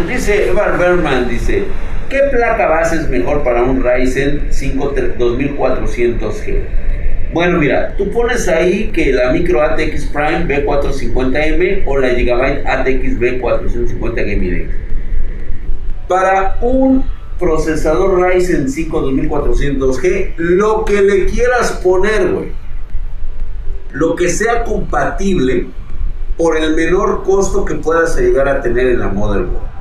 Dice Evan Berman, dice, ¿qué placa base es mejor para un Ryzen 5 2400G? Bueno, mira, tú pones ahí que la micro ATX Prime B450M o la Gigabyte ATX B450 Gaming Para un procesador Ryzen 5 2400G, lo que le quieras poner, güey. Lo que sea compatible por el menor costo que puedas llegar a tener en la motherboard.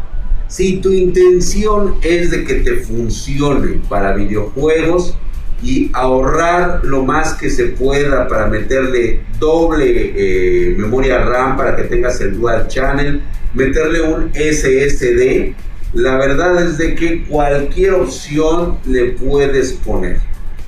Si tu intención es de que te funcione para videojuegos y ahorrar lo más que se pueda para meterle doble eh, memoria RAM para que tengas el dual channel, meterle un SSD, la verdad es de que cualquier opción le puedes poner.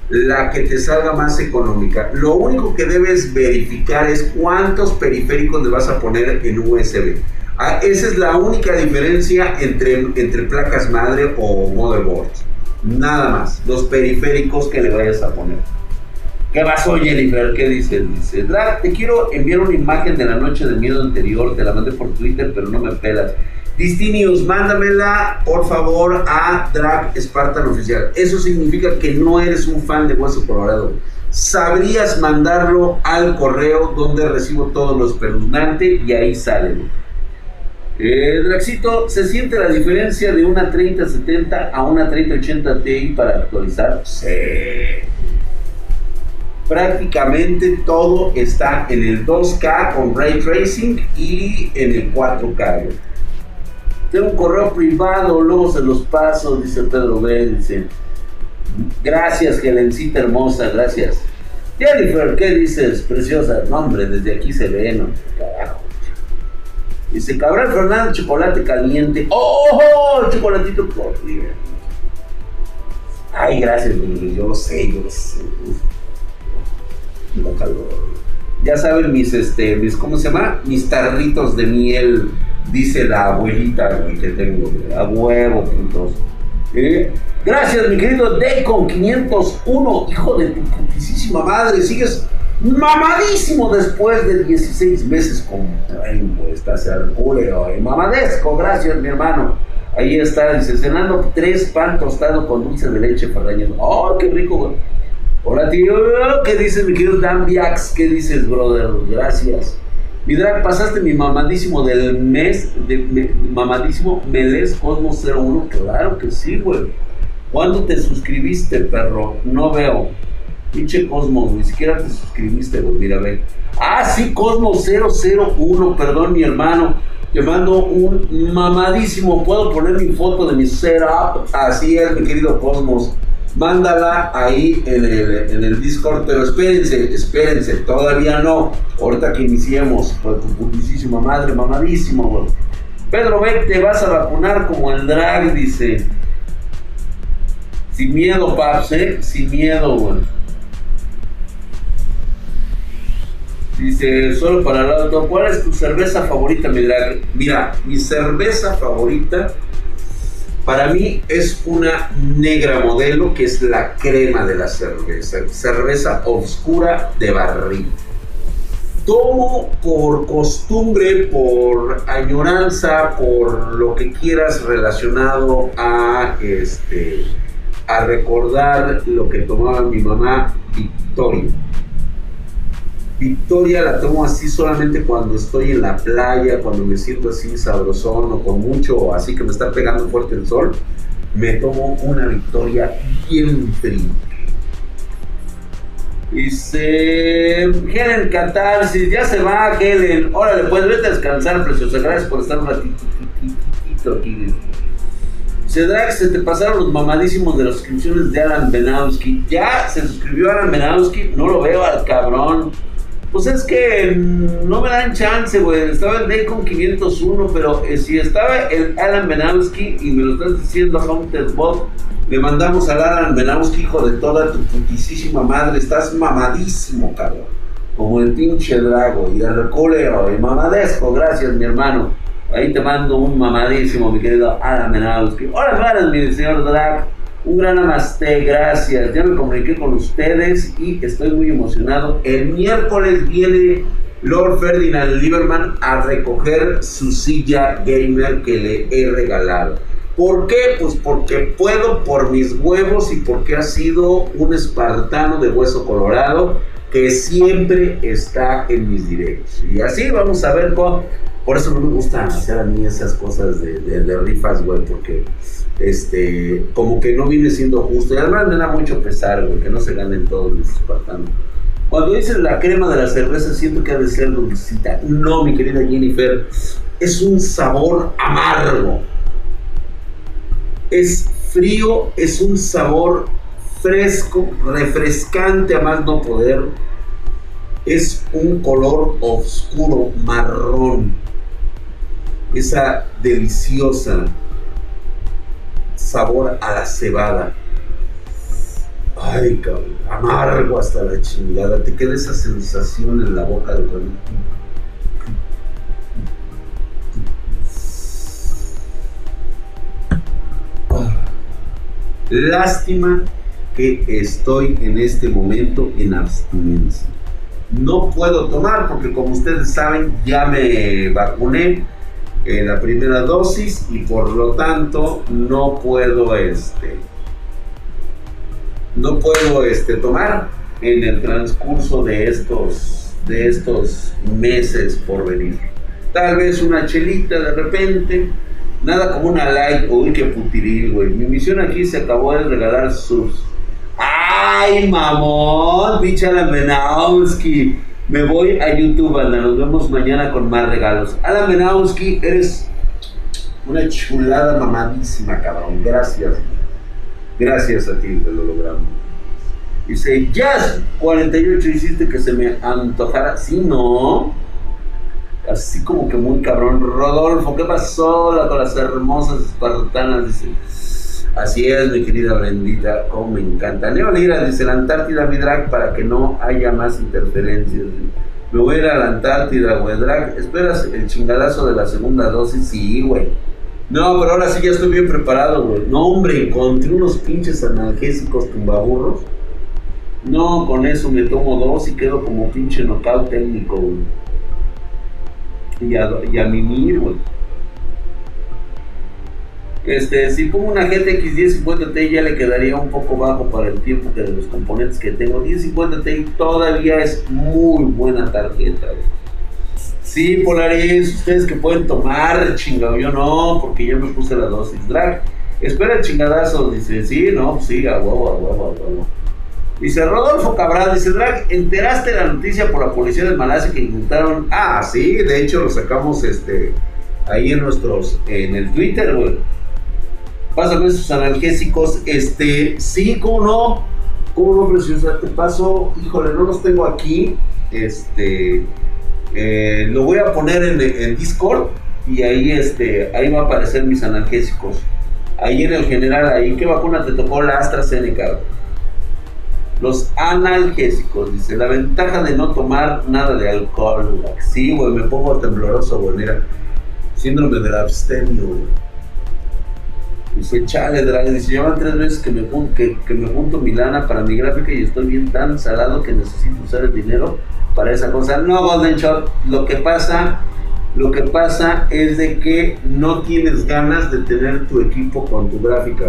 La que te salga más económica. Lo único que debes verificar es cuántos periféricos le vas a poner en USB. Ah, esa es la única diferencia entre, entre placas madre o motherboards. Nada más. Los periféricos que le vayas a poner. ¿Qué pasó, Jennifer? ¿Qué dices? Dice, te quiero enviar una imagen de la noche de miedo anterior. Te la mandé por Twitter, pero no me pelas. Distinius, mándamela por favor a Drag Spartan Oficial. Eso significa que no eres un fan de Hueso Colorado. Sabrías mandarlo al correo donde recibo todos los espeluznante y ahí sale. Eh, Draxito, ¿se siente la diferencia de una 3070 a una 3080 Ti para actualizar? Sí. Prácticamente todo está en el 2K con ray tracing y en el 4K. Tengo un correo privado, luego se los paso, dice Pedro B. Dice, gracias, Helencita hermosa, gracias. Jennifer, ¿qué dices? Preciosa. No, hombre, desde aquí se ve, ¿no? Carajo. Dice, Cabral Fernández, chocolate caliente. ¡Oh! Chocolatito corrido. Ay, gracias, yo sé, yo sé. Ya saben mis, este, mis, ¿cómo se llama? Mis tarritos de miel dice la abuelita que tengo, a huevo, puntos. ¿Eh? Gracias, mi querido Daycon 501, hijo de tu putísima madre, sigues mamadísimo después de 16 meses con tiempo, estás hercúleo y mamadesco, gracias, mi hermano. Ahí está, dice, cenando tres pan tostado con dulce de leche Ferrañez. ¡Oh, qué rico, güey! Hola, tío. ¿Qué dices, mi querido Dan Biax? ¿Qué dices, brother? Gracias. Mi pasaste mi mamadísimo del mes, mamadísimo Meles Cosmos 01. Claro que sí, güey. ¿Cuándo te suscribiste, perro? No veo. Pinche Cosmos, ni siquiera te suscribiste, güey. Mira, ve. Ah, sí, Cosmos 001, perdón, mi hermano. Te mando un mamadísimo. Puedo poner mi foto de mi setup. Así es, mi querido Cosmos mándala ahí en el, Discord, pero espérense, espérense, todavía no. Ahorita que iniciemos, por tu putísima madre, mamadísimo, Pedro Beck, te vas a vacunar como el drag, dice. Sin miedo, paps, ¿eh? Sin miedo, güey. Dice, solo para el auto, ¿cuál es tu cerveza favorita, mi drag? Mira, mi cerveza favorita para mí es una negra modelo que es la crema de la cerveza, cerveza oscura de barril. Tomo por costumbre, por añoranza, por lo que quieras relacionado a este a recordar lo que tomaba mi mamá Victoria. Victoria la tomo así solamente cuando estoy en la playa, cuando me siento así sabrosón o con mucho, así que me está pegando fuerte el sol, me tomo una Victoria bien fría. Dice Helen Catarsis, ya se va Helen. Órale, pues vete a descansar, preciosa. Gracias por estar un ratito aquí. Cedrax, se te pasaron los mamadísimos de las suscripciones de Alan Benowski. Ya se suscribió Alan Benowski, no lo veo al cabrón. Pues es que no me dan chance, güey. Estaba el Day con 501, pero eh, si estaba el Alan Benowski y me lo estás diciendo Haunted Bob, le mandamos al Alan Benowski, hijo de toda tu putísima madre. Estás mamadísimo, cabrón. Como el pinche drago y el reculeo y mamadesco. Gracias, mi hermano. Ahí te mando un mamadísimo, mi querido Alan Benowski. Hola, gracias, mi señor Drag. Un gran namaste, gracias. Ya me comuniqué con ustedes y estoy muy emocionado. El miércoles viene Lord Ferdinand Lieberman a recoger su silla gamer que le he regalado. ¿Por qué? Pues porque puedo por mis huevos y porque ha sido un espartano de hueso colorado que siempre está en mis directos. Y así vamos a ver cómo... Por eso no me gusta hacer a mí esas cosas de, rifas, güey, porque este, como que no viene siendo justo. Y además me da mucho pesar, güey, que no se ganen todos los espartanos. Cuando dices la crema de la cerveza, siento que ha de ser dulcita. No, mi querida Jennifer, es un sabor amargo. Es frío, es un sabor fresco, refrescante a más no poder. Es un color oscuro, marrón. Esa deliciosa sabor a la cebada. Ay, cabrón, amargo hasta la chingada. Te queda esa sensación en la boca de cuando. Lástima que estoy en este momento en abstinencia. No puedo tomar porque como ustedes saben ya me vacuné en la primera dosis y por lo tanto no puedo este no puedo este tomar en el transcurso de estos de estos meses por venir. Tal vez una chelita de repente, nada como una light, uy qué putiril, güey. Mi misión aquí se acabó de regalar sus ¡Ay, mamón! Bicha Menowski. Me voy a YouTube, anda. Nos vemos mañana con más regalos. Alan Menowski, eres una chulada mamadísima, cabrón. Gracias. Gracias a ti, que lo logramos. Dice, Jazz 48 hiciste que se me antojara. Sí, no. Así como que muy cabrón. Rodolfo, ¿qué pasó con las hermosas espartanas? Dice. Así es, mi querida Brendita, como me encanta. Leo Lira dice, la Antártida, mi drag, para que no haya más interferencias. Me voy a ir a la Antártida, güey, drag. ¿Esperas el chingadazo de la segunda dosis? Sí, güey. No, pero ahora sí ya estoy bien preparado, güey. No, hombre, encontré unos pinches analgésicos tumbaburros. No, con eso me tomo dos y quedo como pinche knockout técnico, güey. Y a, y a mimir, güey. Este, si pongo una GTX 1050 Ti ya le quedaría un poco bajo para el tiempo de los componentes que tengo. 1050 Ti todavía es muy buena tarjeta. Sí, Polaris, ustedes que pueden tomar, chingado, yo no, porque ya me puse la dosis drag. Espera el chingadazo, dice, sí, no, sí, a huevo, a huevo, a huevo. Dice Rodolfo Cabral, dice Drag, ¿enteraste la noticia por la policía de Malasia que intentaron? Ah, sí, de hecho lo sacamos este ahí en nuestros, en el Twitter, güey pásame esos analgésicos, este, sí, cómo no, cómo no, preciosa, te paso, híjole, no los tengo aquí, este, eh, lo voy a poner en, Discord y ahí, este, ahí va a aparecer mis analgésicos, ahí en el general, ahí, ¿qué vacuna te tocó? La AstraZeneca, los analgésicos, dice, la ventaja de no tomar nada de alcohol, sí, güey, me pongo tembloroso, güey, mira, síndrome del abstemio, güey Dice, chale, Drag, dice, llevan tres veces que me, que, que me junto mi lana para mi gráfica y estoy bien tan salado que necesito usar el dinero para esa cosa. No, Golden Shot, lo que pasa, lo que pasa es de que no tienes ganas de tener tu equipo con tu gráfica,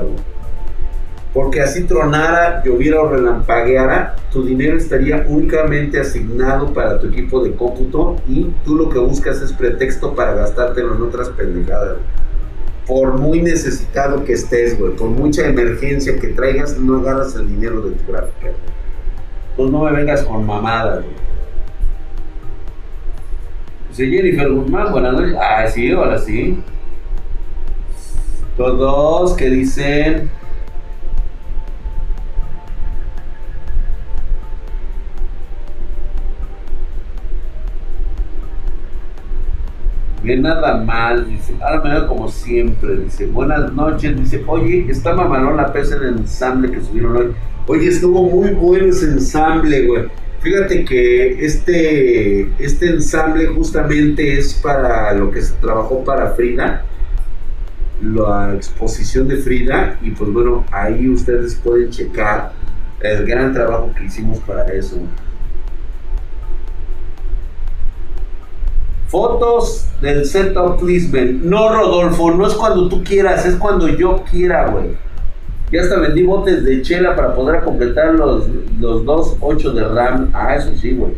Porque así tronara, lloviera o relampagueara, tu dinero estaría únicamente asignado para tu equipo de cómputo y tú lo que buscas es pretexto para gastártelo en otras pendejadas por muy necesitado que estés, güey, por mucha emergencia que traigas, no ganas el dinero de tu gráfica. Pues no me vengas con mamadas, güey. Dice Jennifer Guzmán, buenas noches. Ah, sí, ahora sí. Todos que dicen Bien, nada mal, dice. Ahora me veo como siempre, dice. Buenas noches, dice. Oye, está mamalón la pesa del ensamble que subieron hoy. Oye, estuvo muy bueno ese ensamble, güey. Fíjate que este, este ensamble justamente es para lo que se trabajó para Frida, la exposición de Frida, y pues bueno, ahí ustedes pueden checar el gran trabajo que hicimos para eso. Fotos del setup placement. No, Rodolfo, no es cuando tú quieras, es cuando yo quiera, güey. Ya hasta vendí botes de chela para poder completar los, los dos 8 de RAM. Ah, eso sí, güey.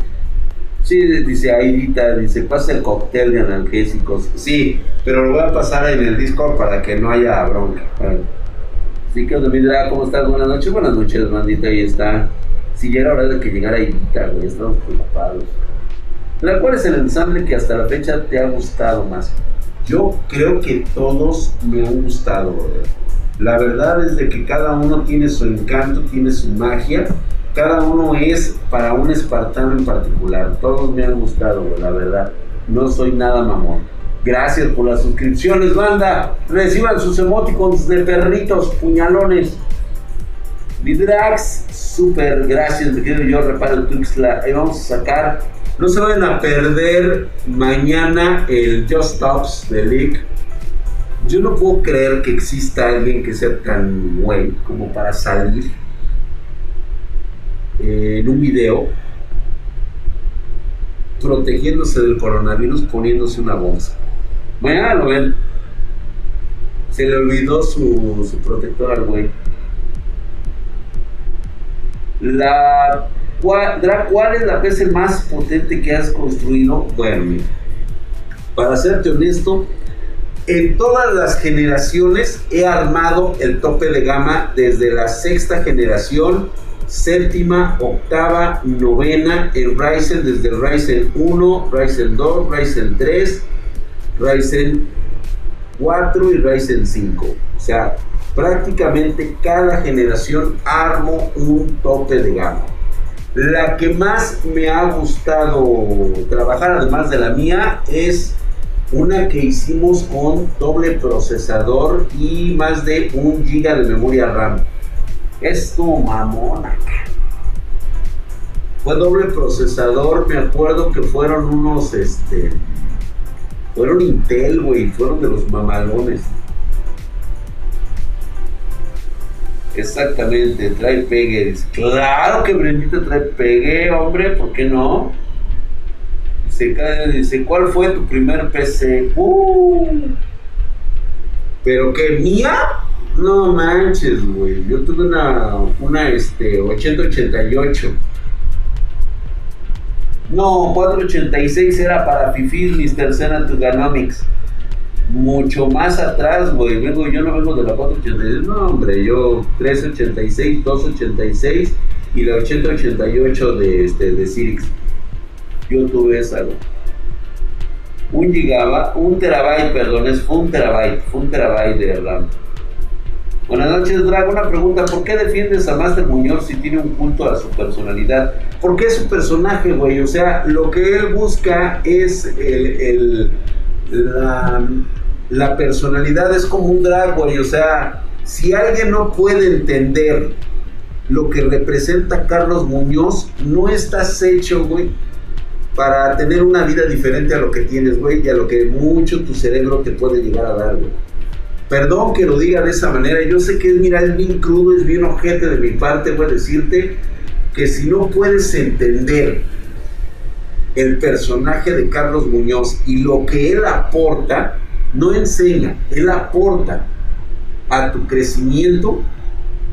Sí, dice Aidita, dice, pasa el cóctel de analgésicos. Sí, pero lo voy a pasar en el Discord para que no haya bronca. Así que, Domindra, ¿cómo estás? Buenas noches, buenas noches, bandita, ahí está. Si ya era hora de que llegara Aidita, güey, estamos preocupados. ¿Cuál es el ensamble que hasta la fecha te ha gustado más? Yo creo que todos me han gustado, La verdad es de que cada uno tiene su encanto, tiene su magia. Cada uno es para un espartano en particular. Todos me han gustado, la verdad. No soy nada mamón. Gracias por las suscripciones, banda. Reciban sus emoticons de perritos, puñalones. Vidrax, super, gracias, me querido yo, reparo el Tuxla. Ahí vamos a sacar no se vayan a perder mañana el Just Stops de League. Yo no puedo creer que exista alguien que sea tan güey como para salir eh, en un video protegiéndose del coronavirus poniéndose una bolsa. Mañana lo ven. Se le olvidó su, su protector al güey. La ¿Cuál, ¿cuál es la PC más potente que has construido? Bueno, para serte honesto, en todas las generaciones he armado el tope de gama desde la sexta generación, séptima, octava, novena, en Ryzen desde el Ryzen 1, Ryzen 2, Ryzen 3, Ryzen 4 y Ryzen 5. O sea, prácticamente cada generación armo un tope de gama. La que más me ha gustado trabajar, además de la mía, es una que hicimos con doble procesador y más de un giga de memoria RAM. Esto mamona. Fue doble procesador, me acuerdo que fueron unos, este, fueron Intel, güey, fueron de los mamalones. Exactamente, trae pegue. Claro que Brendita trae pegue, hombre, ¿por qué no? Cae, dice, ¿cuál fue tu primer PC? Uh, ¿Pero qué? ¿Mía? No manches, güey. Yo tuve una, una este, 8088. No, 486 era para Fifis, Mr. Sena Tuganomics mucho más atrás, güey. Vengo, yo no vengo de la 486, no, hombre, yo 386, 286 y la 8088 de, este, de Sirix. Yo tuve esa, güey. Un gigabyte, un terabyte, perdón, es un terabyte, fue un terabyte de RAM. Buenas noches, Drago. Una pregunta: ¿por qué defiendes a Master Muñoz si tiene un culto a su personalidad? Porque es su personaje, güey. O sea, lo que él busca es el, el la, la personalidad es como un drag, güey. O sea, si alguien no puede entender lo que representa Carlos Muñoz, no estás hecho, güey, para tener una vida diferente a lo que tienes, güey, y a lo que mucho tu cerebro te puede llegar a dar, güey. Perdón que lo diga de esa manera, yo sé que es, es bien crudo, es bien ojete de mi parte, a decirte que si no puedes entender el personaje de Carlos Muñoz y lo que él aporta, no enseña, él aporta a tu crecimiento,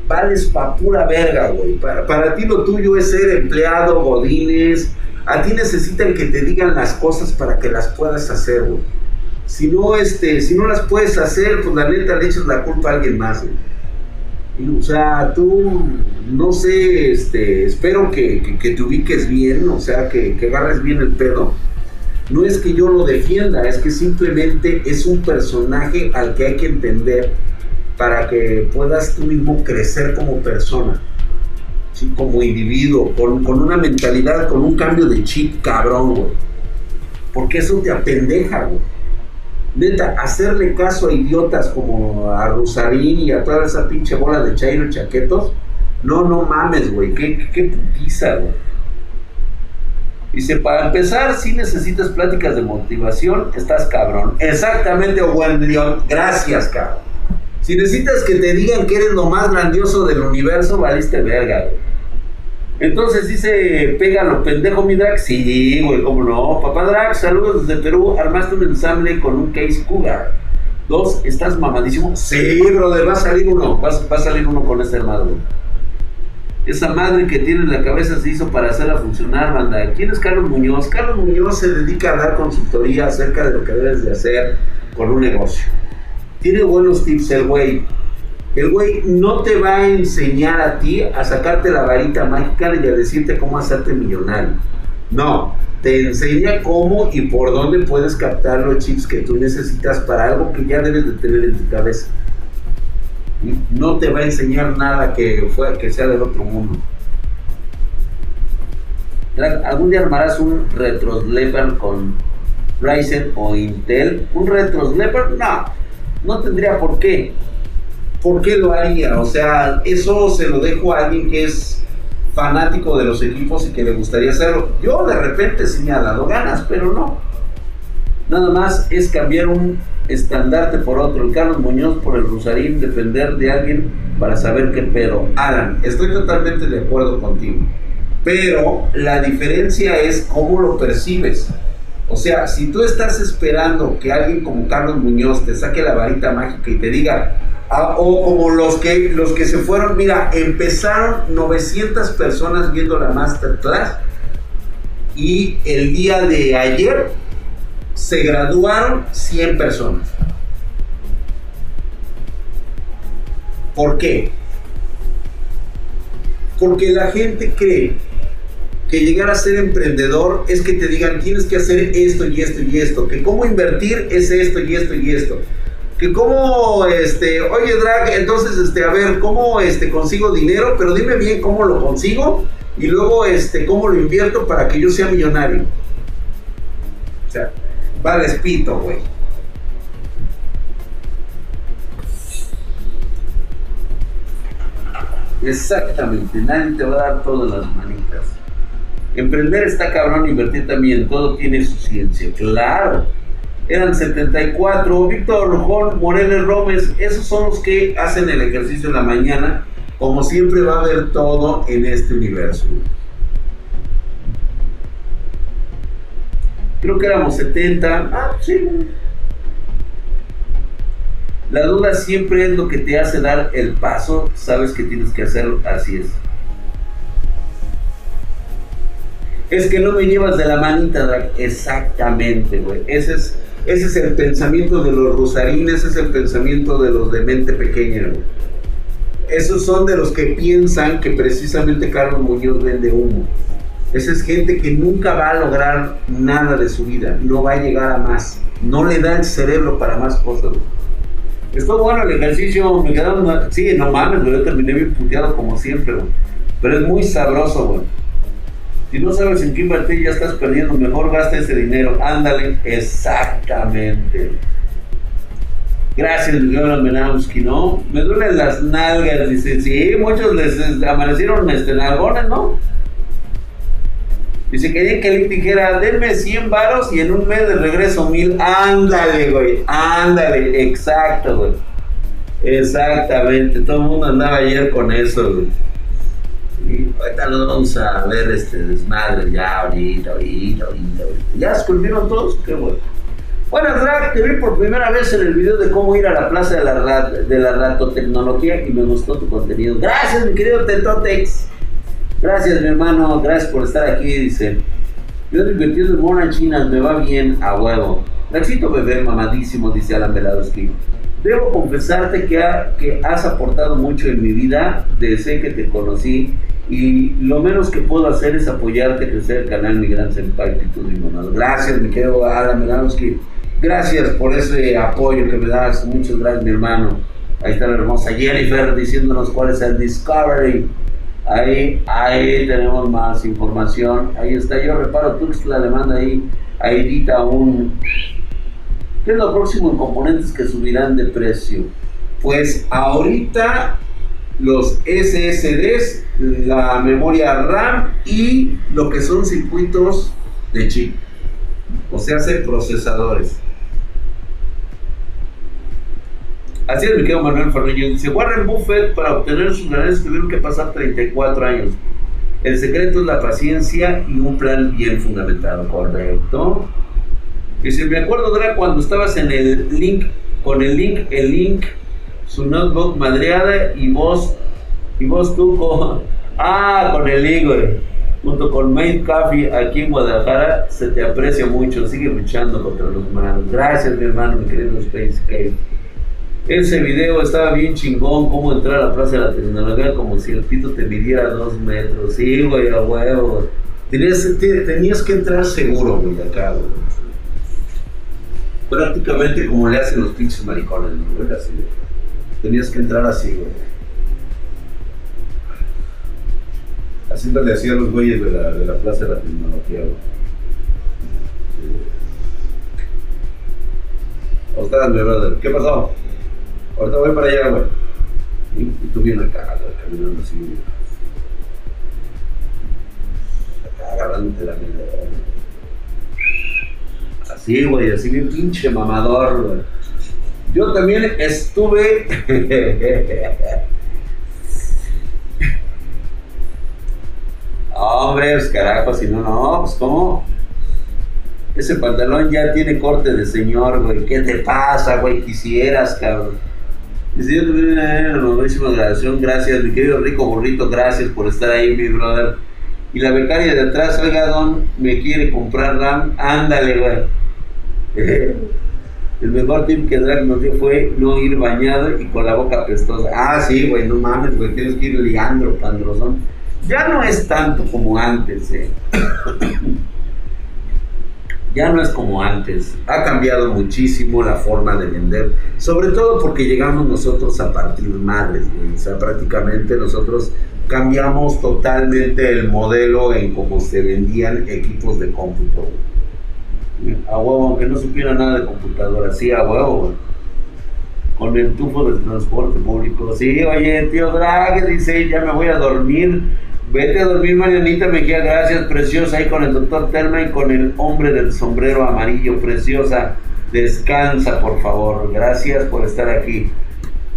vales pa' pura verga, güey. Para, para ti lo tuyo es ser empleado, godines. A ti necesitan que te digan las cosas para que las puedas hacer, güey. Si no, este, si no las puedes hacer, pues la neta le echas la culpa a alguien más, güey. O sea, tú, no sé, este, espero que, te ubiques bien, o sea, que, que agarres bien el pedo no es que yo lo defienda, es que simplemente es un personaje al que hay que entender para que puedas tú mismo crecer como persona, ¿sí? como individuo, con, una mentalidad, con un cambio de chip cabrón, güey. Porque eso te apendeja, güey. Neta, hacerle caso a idiotas como a Rosarín y a toda esa pinche bola de chairo chaquetos, no, no mames, güey, qué, qué putiza, güey. Dice, para empezar, si necesitas pláticas de motivación, estás cabrón. Exactamente, León. Gracias, cabrón. Si necesitas que te digan que eres lo más grandioso del universo, valiste verga, Entonces dice, pégalo, pendejo mi Drax. Sí, güey, cómo no. Papá Drax, saludos desde Perú. Armaste un ensamble con un case Cougar. Dos, ¿estás mamadísimo? Sí, brother, va a salir uno. Va, a salir uno con ese armado. Esa madre que tiene en la cabeza se hizo para hacerla funcionar, banda. ¿Quién es Carlos Muñoz? Carlos Muñoz se dedica a dar consultoría acerca de lo que debes de hacer con un negocio. Tiene buenos tips el güey el güey no te va a enseñar a ti a sacarte la varita mágica y a decirte cómo hacerte millonario. No, te enseña cómo y por dónde puedes captar los chips que tú necesitas para algo que ya debes de tener en tu cabeza. No te va a enseñar nada que, fue, que sea del otro mundo. ¿Algún día armarás un retrosleper con Ryzen o Intel? ¿Un retrosleper? No, no tendría por qué. ¿Por qué lo haría? O sea, eso se lo dejo a alguien que es fanático de los equipos y que le gustaría hacerlo. Yo de repente sí me ha dado ganas, pero no. Nada más es cambiar un estandarte por otro, el Carlos Muñoz por el Rosarín, depender de alguien para saber qué pedo. Alan, estoy totalmente de acuerdo contigo. Pero la diferencia es cómo lo percibes. O sea, si tú estás esperando que alguien como Carlos Muñoz te saque la varita mágica y te diga, Ah, o como los que, los que se fueron, mira, empezaron 900 personas viendo la masterclass y el día de ayer se graduaron 100 personas. ¿Por qué? Porque la gente cree que llegar a ser emprendedor es que te digan tienes que hacer esto y esto y esto, que cómo invertir es esto y esto y esto que cómo, este, oye Drag, entonces, este, a ver, ¿cómo, este, consigo dinero? Pero dime bien cómo lo consigo y luego, este, cómo lo invierto para que yo sea millonario. O sea, vale espito, güey. Exactamente, nadie te va a dar todas las manitas. Emprender está cabrón, invertir también, todo tiene su ciencia, claro eran 74. Víctor Juan Moreles Rómez, esos son los que hacen el ejercicio en la mañana. Como siempre va a haber todo en este universo. Creo que éramos 70. Ah, sí. La duda siempre es lo que te hace dar el paso. Sabes que tienes que hacerlo. Así es. Es que no me llevas de la manita, Exactamente, güey. Ese es ese es el pensamiento de los rosarines, ese es el pensamiento de los de mente pequeña. Esos son de los que piensan que precisamente Carlos Muñoz vende humo. Esa es gente que nunca va a lograr nada de su vida, no va a llegar a más, no le da el cerebro para más cosas. Estuvo bueno el ejercicio, me quedaron, sí, no mames, yo terminé bien puteado como siempre, pero es muy sabroso, güey. Si no sabes en qué invertir, ya estás perdiendo. Mejor gasta ese dinero. Ándale, exactamente. Gracias, Miguel ¿no? Me duelen las nalgas. Dice, sí, muchos les amanecieron este, nalgones, ¿no? Dice, quería que le dijera, denme 100 varos y en un mes de regreso mil. Ándale, güey, ándale, exacto, güey. Exactamente, todo el mundo andaba ayer con eso, güey. Y ahorita nos vamos a ver este desmadre ya, ahorita, ahorita, ahorita, ¿Ya se culminaron todos? Qué bueno. Buenas, Drag, te vi por primera vez en el video de cómo ir a la plaza de la, de la ratotecnología y me gustó tu contenido. Gracias, mi querido Tetotex. Gracias, mi hermano. Gracias por estar aquí. Dice: Yo he invertido en mona china, me va bien a huevo. Necesito beber mamadísimo, dice Alan. Debo confesarte que, que has aportado mucho en mi vida desde que te conocí y lo menos que puedo hacer es apoyarte, crecer el canal Mi Gran Senpai y Monado. Gracias, mi querido Adam Melanowski. Gracias por ese apoyo que me das. Muchas gracias, mi hermano. Ahí está la hermosa Jennifer diciéndonos cuál es el Discovery. Ahí, ahí tenemos más información. Ahí está. Yo reparo Tuxtla le manda ahí a Edita un. ¿Qué es lo próximo en componentes que subirán de precio? Pues ahorita los SSDs, la memoria RAM y lo que son circuitos de chip. O sea, hace procesadores. Así es, mi querido Manuel Ferreño. Dice, Warren Buffett para obtener sus ganancias tuvieron que pasar 34 años. El secreto es la paciencia y un plan bien fundamentado, correcto. Si me acuerdo, era cuando estabas en el link, con el link, el link, su notebook madreada y vos, y vos tú con, ah, con el güey junto con Made Coffee aquí en Guadalajara, se te aprecia mucho, sigue luchando contra los malos. Gracias, mi hermano, mi querido Space Cave. Ese video estaba bien chingón, cómo entrar a la Plaza de la Tecnología como si el pito te midiera dos metros. Sí, güey, a huevo. Tenías, tenías que entrar seguro, güey, acá, güey. Prácticamente como le hacen los pinches maricones, güey, así. Tenías que entrar así, güey. Así le hacía a los güeyes de la, de la Plaza de la Tecnología, güey. ¿Cómo estás, mi brother? ¿Qué pasó? Ahorita voy para allá, güey. Y, tú vienes acá, caminando así, güey. Acá agarrándote la mierda, Así, güey, así bien pinche mamador, güey. Yo también estuve. Hombre, pues carajo, si no, no, pues cómo. Ese pantalón ya tiene corte de señor, güey. ¿Qué te pasa, güey? Quisieras, cabrón. Dice, yo tuve una buenísima grabación, gracias, mi querido rico burrito, gracias por estar ahí, mi brother. Y la becaria de atrás, oiga, don, me quiere comprar RAM, ándale, güey. El mejor tip que Drag nos dio fue no ir bañado y con la boca apestosa. Ah, sí, güey, no mames, güey, tienes que ir liando, pandrozón. Ya no es tanto como antes, eh. ya no es como antes. Ha cambiado muchísimo la forma de vender, sobre todo porque llegamos nosotros a partir madres, o sea, prácticamente nosotros cambiamos totalmente el modelo en cómo se vendían equipos de cómputo. A huevo, aunque no supiera nada de computadora, sí, a huevo, con el tufo del transporte público. Sí, oye, tío Drag, dice, ya me voy a dormir Vete a dormir, Marianita Mejía, gracias, preciosa, ahí con el doctor Terma y con el hombre del sombrero amarillo, preciosa. Descansa, por favor. Gracias por estar aquí.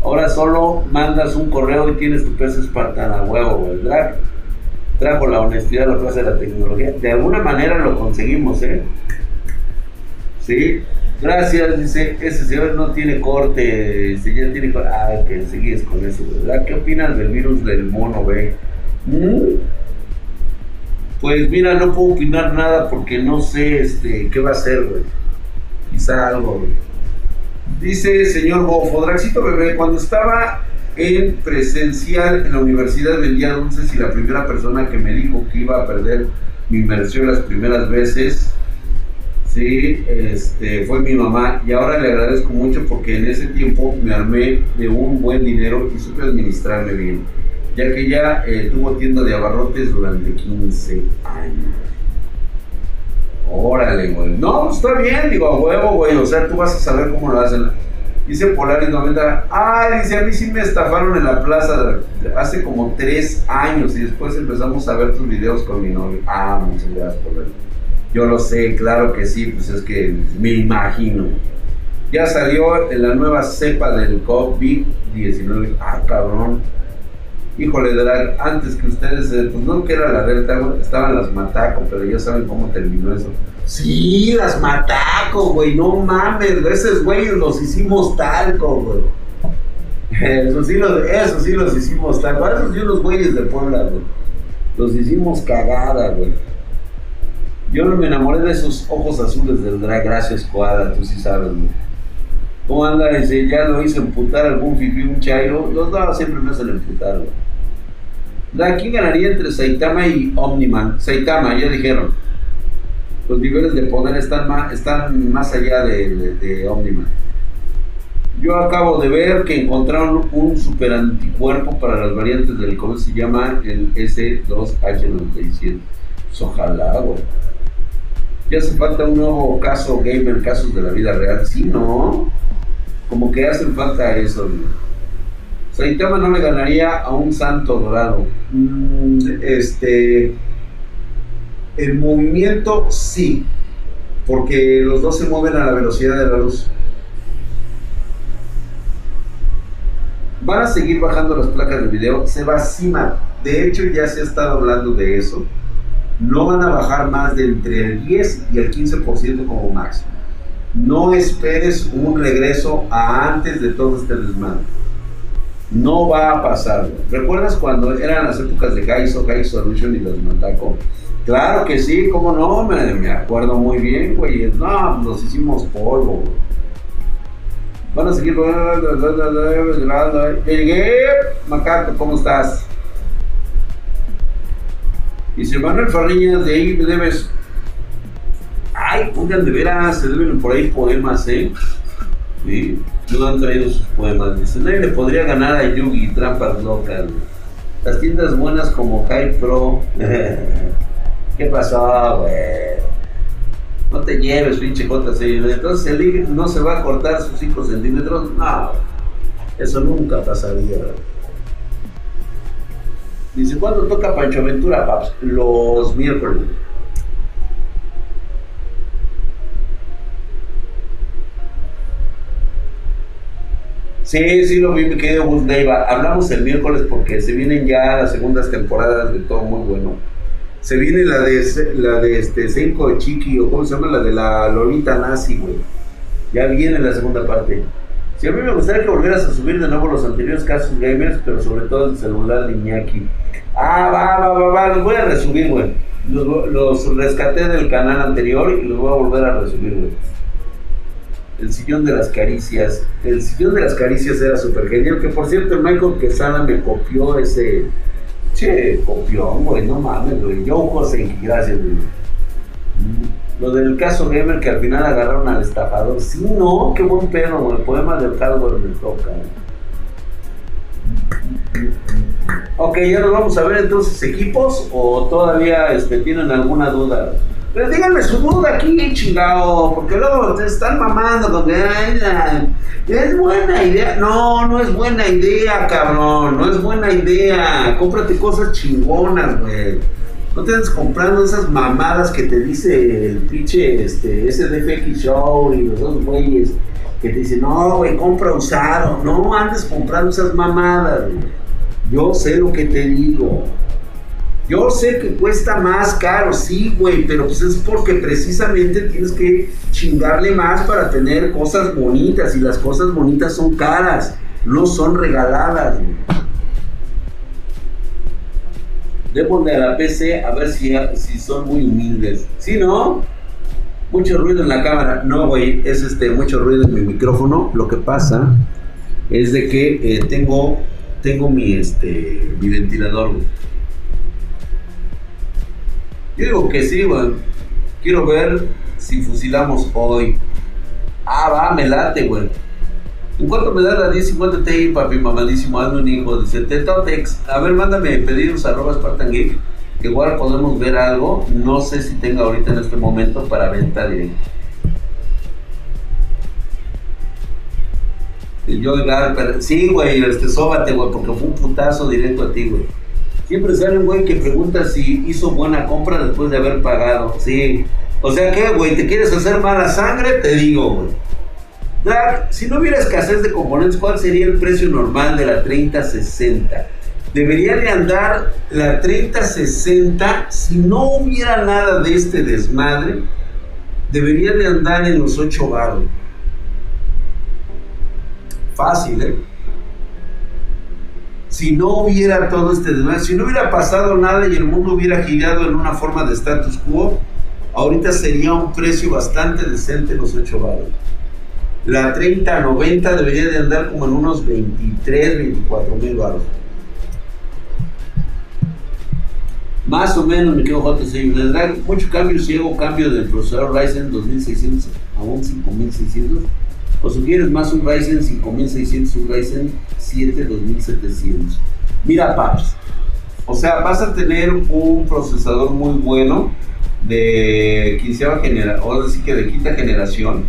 Ahora solo mandas un correo y tienes tu peso espartana, huevo, ¿verdad? Trajo la honestidad a la plaza de la tecnología. De alguna manera lo conseguimos, ¿eh? Sí. Gracias, dice, ese señor no tiene corte, ya tiene corte. Ah, que sigues con eso, ¿verdad? ¿Qué opinas del virus del mono, B? Pues mira, no puedo opinar nada porque no sé este, qué va a ser, güey. Quizá algo, Dice señor Bofo, Draxito Bebé, cuando estaba en presencial en la universidad vendía dulces y la primera persona que me dijo que iba a perder mi inversión las primeras veces, sí, este, fue mi mamá y ahora le agradezco mucho porque en ese tiempo me armé de un buen dinero y supe administrarme bien ya que ya eh, tuvo tienda de abarrotes durante 15 años. Órale, güey. No, pues, está bien, digo, a huevo, güey. O sea, tú vas a saber cómo lo hacen. Dice Polaris 90. Ah, dice, a mí sí me estafaron en la plaza hace como 3 años y después empezamos a ver tus videos con mi novio. Ah, muchas gracias, Polaris. Yo lo sé, claro que sí, pues es que me imagino. Ya salió la nueva cepa del COVID-19. Ah, cabrón híjole, de antes que ustedes, eh, pues no que era la Delta, estaban las Mataco, pero ya saben cómo terminó eso. Sí, las Mataco, güey, no mames, esos güeyes los hicimos talco, güey. Eso sí, los, eso sí los hicimos talco, esos sí los güeyes de Puebla, güey. Los hicimos cagada, güey. Yo me enamoré de esos ojos azules del drag, gracias, Coada, tú sí sabes, güey. ¿Cómo anda? Dice, ya lo hizo emputar algún fifi, un chairo. Los dos siempre me hacen emputar, güey. ¿Quién ganaría entre Saitama y Omniman? Saitama, ya dijeron. Los niveles de poder están más, están más allá de, Omniman. Yo acabo de ver que encontraron un super anticuerpo para las variantes del COVID, se llama el S2H97. Pues ojalá, güey. Ya hace falta un nuevo caso gamer, casos de la vida real. Sí, ¿no? Como que hacen falta eso, güey. Saitama no le ganaría a un santo dorado. Mm, este. El movimiento sí, porque los dos se mueven a la velocidad de la luz. Van a seguir bajando las placas de video. Se va de hecho ya se ha estado hablando de eso, no van a bajar más de entre el 10 y el 15% como máximo. No esperes un regreso a antes de todo este desmadre. No va a pasar. ¿Recuerdas cuando eran las épocas de Gaiso, Gaiso Solution y los Mataco? Claro que sí, cómo no, me, acuerdo muy bien, güey. No, nos hicimos polvo. Van a seguir. ¿cómo estás? Si Manuel Farriñas, de ahí me debes. Ay, oigan, de veras, se deben por ahí poemas, ¿eh? Sí, no han traído sus poemas. Dice, nadie le podría ganar a Yugi, trampas locas. Las tiendas buenas como High Pro. ¿Qué pasó, güey? No te lleves, pinche J6. Entonces el no se va a cortar sus 5 centímetros. No, eso nunca pasaría. Dice, ¿cuándo toca Pancho Ventura, paps? Los miércoles. Sí, sí lo vi, mi querido Gus Neiva. Hablamos el miércoles porque se vienen ya las segundas temporadas de todo muy bueno. Se viene la de la de este Senko Chiqui, o cómo se llama, la de la Lolita Nazi, güey. Ya viene la segunda parte. Si a mí me gustaría que volvieras a subir de nuevo los anteriores casos gamers, pero sobre todo el celular de Iñaki. Ah, va, va, va, va, los voy a resubir, güey. Los, los, rescaté del canal anterior y los voy a volver a resubir, güey. El sillón de las caricias. El sillón de las caricias era súper genial. Que por cierto, Michael Quesada me copió ese. Che, copión, güey, no mames, güey. Yo, José, gracias, güey. Lo del caso Gamer que al final agarraron al estafador. Sí, no, qué buen pedo. El poema del hardware me toca. Ok, ya nos vamos a ver entonces equipos o todavía este, tienen alguna duda. Pero díganme su duda aquí, chingado, porque luego te están mamando con que es buena idea. No, no es buena idea, cabrón, no es buena idea. Cómprate cosas chingonas, güey. No te andes comprando esas mamadas que te dice el pinche este, SDFX Show y los dos güeyes que te dicen, no, güey, compra usado. No andes comprando esas mamadas, güey. Yo sé lo que te digo. Yo sé que cuesta más caro, sí, güey, pero pues es porque precisamente tienes que chingarle más para tener cosas bonitas y las cosas bonitas son caras, no son regaladas. Güey. Démosle a la PC a ver si, si son muy humildes. Si ¿Sí, no, mucho ruido en la cámara. No, güey, es este mucho ruido en mi micrófono. Lo que pasa es de que eh, tengo tengo mi, este, mi ventilador, Yo digo que sí, güey. Quiero ver si fusilamos hoy. Ah, va, me late, güey. ¿En cuánto me da la 1050 Ti, papi mamadísimo? Hazme un hijo. Dice, Tetotex. A ver, mándame pedidos arroba Spartan Geek. Que igual podemos ver algo. No sé si tenga ahorita en este momento para venta directa. Yo, sí, güey, este, sóbate, güey, porque fue un putazo directo a ti, güey. Siempre sale un güey que pregunta si hizo buena compra después de haber pagado. Sí. O sea, ¿qué, güey? ¿Te quieres hacer mala sangre? Te digo, güey. Drag, si no hubiera escasez de componentes, ¿cuál sería el precio normal de la 3060? Debería de andar la 3060, si no hubiera nada de este desmadre, debería de andar en los 8 baros fácil, ¿eh? Si no hubiera todo este desmadre, si no hubiera pasado nada y el mundo hubiera girado en una forma de status quo, ahorita sería un precio bastante decente los 8 baros. La 3090 debería de andar como en unos 23, 24 mil baros. Más o menos me quedo JC. Le da mucho cambio si hago cambio del procesador Ryzen 2600 a un 5600 o si quieres más un Ryzen 5600, un Ryzen 7 2700. Mira, paps, o sea, vas a tener un procesador muy bueno de quinceava generación, que de quinta generación,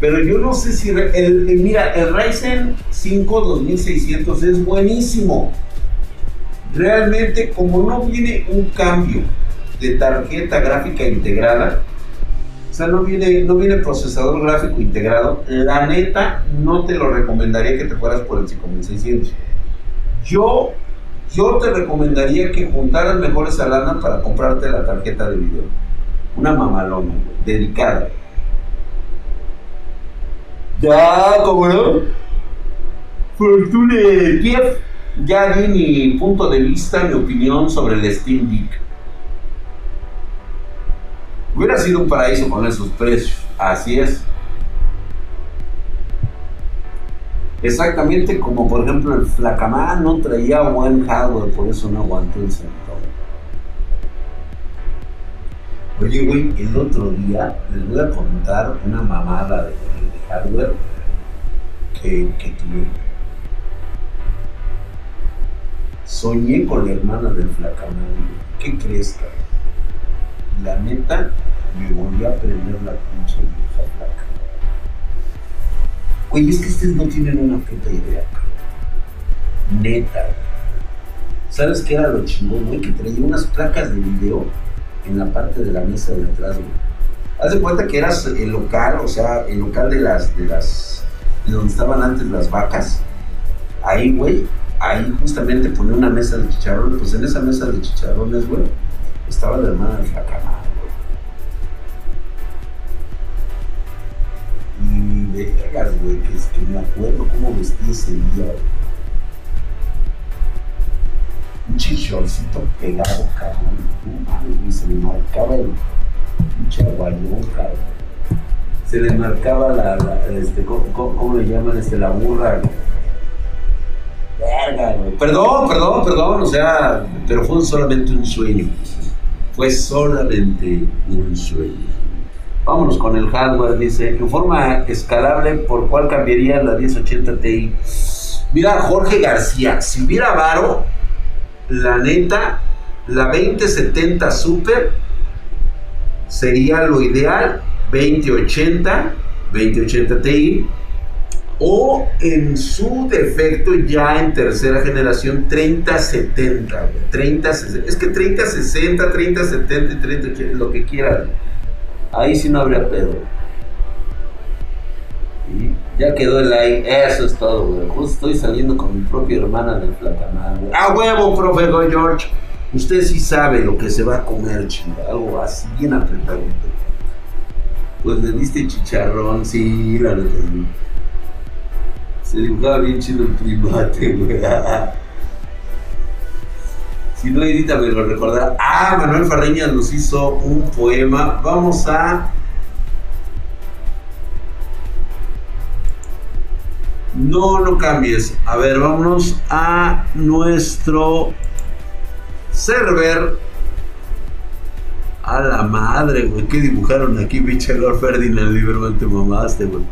pero yo no sé si, el, mira, el Ryzen 5 2600 es buenísimo. Realmente, como no viene un cambio de tarjeta gráfica integrada, sea, no viene, no viene procesador gráfico integrado, la neta no te lo recomendaría que te fueras por el 5600. Yo Yo te recomendaría que juntaras mejor esa para comprarte la tarjeta de video. Una mamalona, dedicada. Ya, ¿cómo no? Fortune Kiev. Ya di mi punto de vista, mi opinión sobre el Steam Deck. Hubiera sido un paraíso con esos precios. Así es. Exactamente como por ejemplo el Flacamán no traía buen hardware, por eso no aguantó el sentón. Oye, güey, el otro día les voy a contar una mamada de, hardware que, que, tuve. Soñé con la hermana del Flacamán. ¿Qué crees, cabrón? La neta, me volví a prender la pinche vieja flaca. Oye, es que ustedes no tienen una puta idea, Neta. ¿Sabes qué era lo chingón, güey? Que traía unas placas de video en la parte de la mesa de atrás, güey. Haz de cuenta que eras el local, o sea, el local de las, de las, de donde estaban antes las vacas. Ahí, güey, ahí justamente ponía una mesa de chicharrones. Pues en esa mesa de chicharrones, güey, estaba la hermana de Jacamá. vergas, güey, que es que me acuerdo cómo vestí ese día, Un chichorcito pegado, cabrón. No mames, se le marcaba el cabrón. Se le marcaba la, este, ¿cómo, le llaman? Este, la burra. Perdón, perdón, perdón, o sea, pero fue solamente un sueño. Fue solamente un sueño. Vámonos con el hardware, dice, en forma escalable, ¿por cuál cambiaría la 1080 Ti? Mira, Jorge García, si hubiera varo, la neta, la 2070 Super sería lo ideal, 2080, 2080 Ti, o en su defecto ya en tercera generación 3070, 30, es que 3060, 3070 y 3080, lo que quieran ahí sí no habría pedo. Y ya quedó el like, eso es todo, güey. Justo estoy saliendo con mi propia hermana del platanal. ¡A huevo, profe George! Usted sí sabe lo que se va a comer, chinga. Algo así, bien apretadito. Pues le diste chicharrón, sí, la neta. Se dibujaba bien chido el primate, güey. Si no, Edita me lo recordará. Ah, Manuel Farreñas nos hizo un poema. Vamos a. No, no cambies. A ver, vámonos a nuestro server. A la madre, güey. ¿Qué dibujaron aquí, pinche Lord Ferdinand Lieberman? Te mamaste, güey.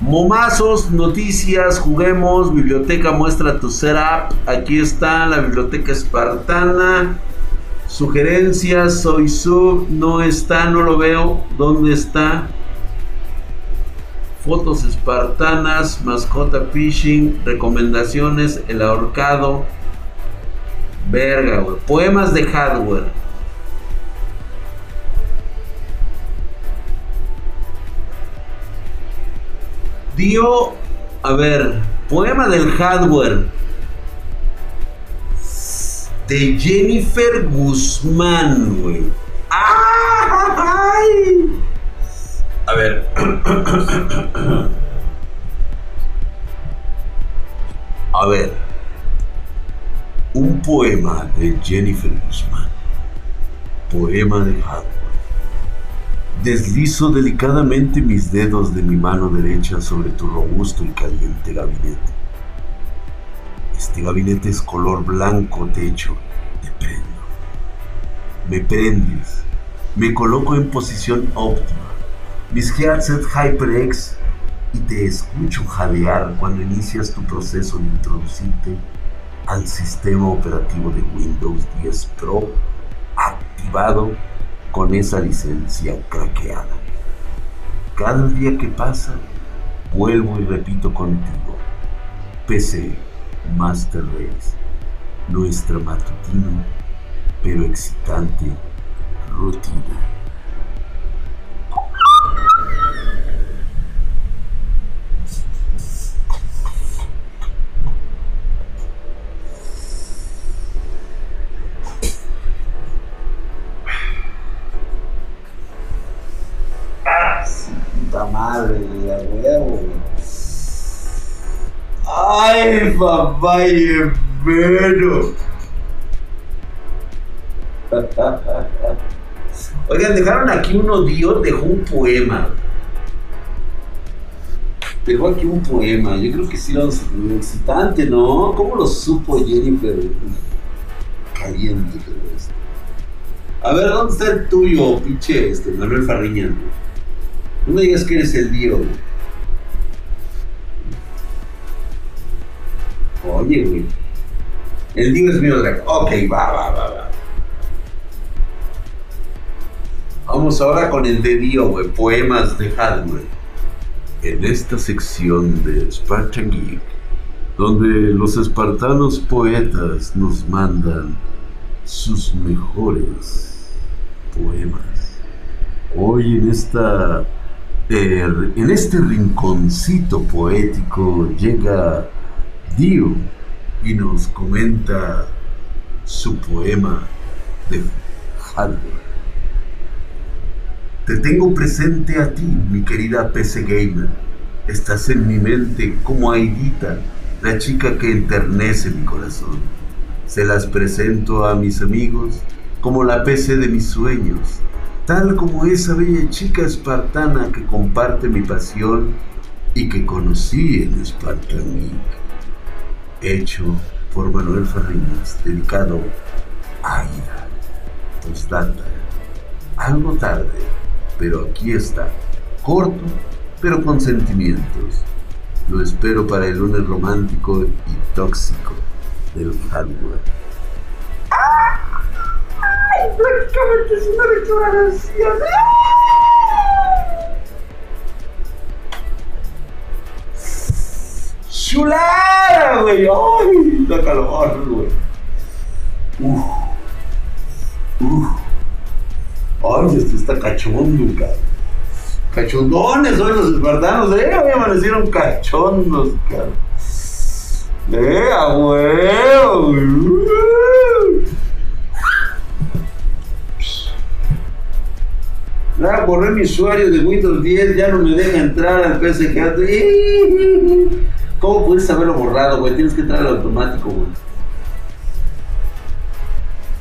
Momazos, noticias, juguemos, biblioteca muestra tu setup. Aquí está la biblioteca espartana. Sugerencias, soy sub, no está, no lo veo. ¿Dónde está? Fotos espartanas, mascota fishing, recomendaciones, el ahorcado. Verga, Poemas de hardware. dio, a ver, poema del hardware de Jennifer Guzmán, güey. ¡Ay! A ver. A ver. Un poema de Jennifer Guzmán. Poema de hardware. Deslizo delicadamente mis dedos de mi mano derecha sobre tu robusto y caliente gabinete. Este gabinete es color blanco techo, te prendo. Me prendes, me coloco en posición óptima, mis headset HyperX y te escucho jadear cuando inicias tu proceso de introducirte al sistema operativo de Windows 10 Pro activado con esa licencia craqueada. Cada día que pasa, vuelvo y repito contigo. PC Master Race, nuestra matutina pero excitante rutina. Ay, papá, y. Oigan, dejaron aquí uno Dios, dejó un poema. Dejó aquí un poema. Yo creo que sí lo excitante, ¿no? ¿Cómo lo supo Jennifer? Caliente, esto. A ver, ¿dónde está el tuyo, pinche este, Manuel Farriña? No me digas que eres el Dio, Oye. El Dio es mío la... Ok, va, va, va, va. Vamos ahora con el de Dio. Poemas de hardware. En esta sección de Spartan Geek, donde los espartanos poetas nos mandan sus mejores poemas. Hoy en esta eh, en este rinconcito poético llega Dio y nos comenta su poema de hardware. Te tengo presente a ti, mi querida PC Gamer. Estás en mi mente como Aidita, la chica que enternece mi corazón. Se las presento a mis amigos como la PC de mis sueños, tal como esa bella chica espartana que comparte mi pasión y que conocí en Spartan Hecho por Manuel Ferriñas, dedicado a Aida. Postdata. Algo tarde pero aquí está, corto, pero con sentimientos. Lo espero para el lunes romántico y tóxico del hardware. ¡Ay! Prácticamente es una declaración. ¡Chulada, güey! ¡Ay! Da calor, güey. Uf. Uf. Ay, esto está cachondo, cabrón. Cachondones hoy los espartanos, eh, hoy amanecieron cachondos, cabrón. Eh, a huevo. Nada, borré mi usuario de Windows 10, ya no me deja entrar al que ¿Cómo puedes haberlo borrado, güey? Tienes que entrar al automático, güey.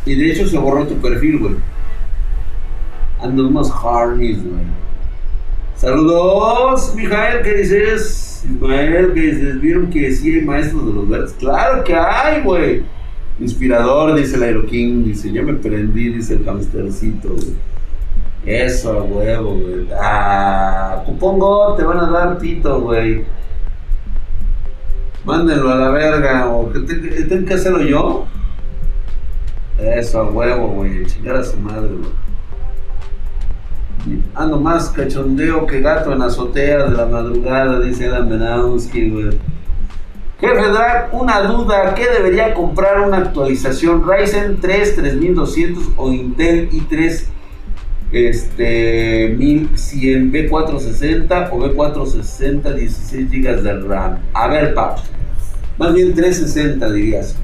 Y de hecho se borró tu perfil, güey. Ando unos harnies, güey. Saludos, Mijael, ¿qué dices? Ismael, ¿qué dices? ¿Vieron que sí hay maestros de los verdes? Claro que hay, güey. Inspirador, dice el Aeroking, dice, ya me prendí, dice el hamstercito, güey. Eso, huevo, güey. Ah, cupongo, te van a dar pito, güey. Mándenlo a la verga, o que tengo que hacerlo yo. Eso, a huevo, güey. Chingar a su madre, güey. Ando más cachondeo que gato en azotea de la madrugada, dice Adam Benowski, güey. Jefe Drag, una duda, ¿qué debería comprar una actualización? ¿Ryzen 3 3200 o Intel i3 este, 1100 B460 o B460 16 GB de RAM? A ver, papi, más bien 360 dirías.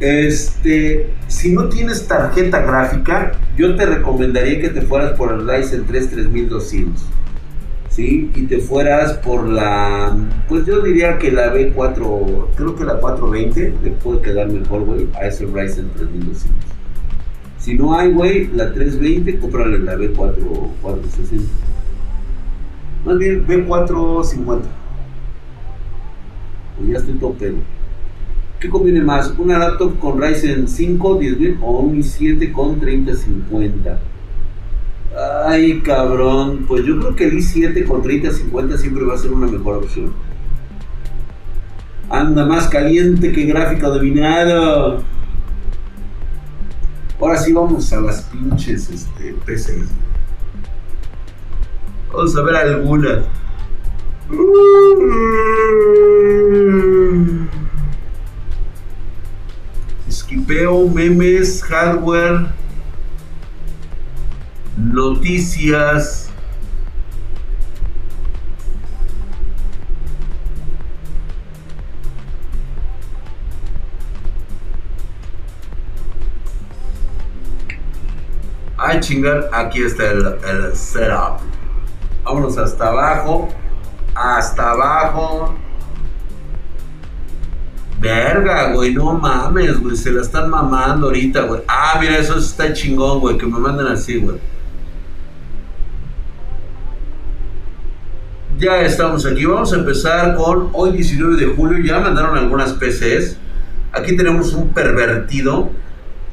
Este, si no tienes tarjeta gráfica, yo te recomendaría que te fueras por el Ryzen 3 3200. ¿Sí? Y te fueras por la. Pues yo diría que la B4. Creo que la 420 le puede quedar mejor, güey, a ese Ryzen 3200. Si no hay, güey, la 320, cómprale la B4 460. Más bien, B450. Pues ya estoy todo pedo. ¿Qué conviene más? ¿Una laptop con Ryzen 5 10.000 o un i7 con 3050? Ay, cabrón. Pues yo creo que el i7 con 3050 siempre va a ser una mejor opción. Anda más caliente que gráfico dominado. Ahora sí vamos a las pinches este, PCs. Vamos a ver algunas. Esquipeo, memes, hardware, noticias. Ay, chingar, aquí está el, el setup. Vámonos hasta abajo. Hasta abajo. Verga, güey, no mames, güey. Se la están mamando ahorita, güey. Ah, mira, eso está chingón, güey. Que me manden así, güey. Ya estamos aquí. Vamos a empezar con hoy 19 de julio. Ya mandaron algunas PCs. Aquí tenemos un pervertido.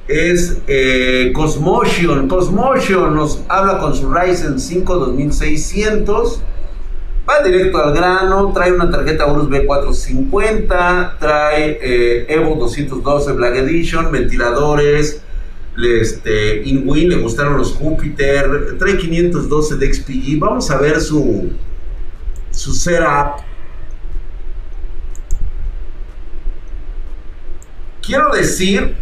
Es eh, Cosmotion. Cosmotion nos habla con su Ryzen 5 2600. Va directo al grano. Trae una tarjeta Urus B450. Trae eh, Evo 212 Black Edition. Ventiladores. Este, InWin. Le gustaron los Jupiter. Trae 512 de XPG. Vamos a ver su su setup. Quiero decir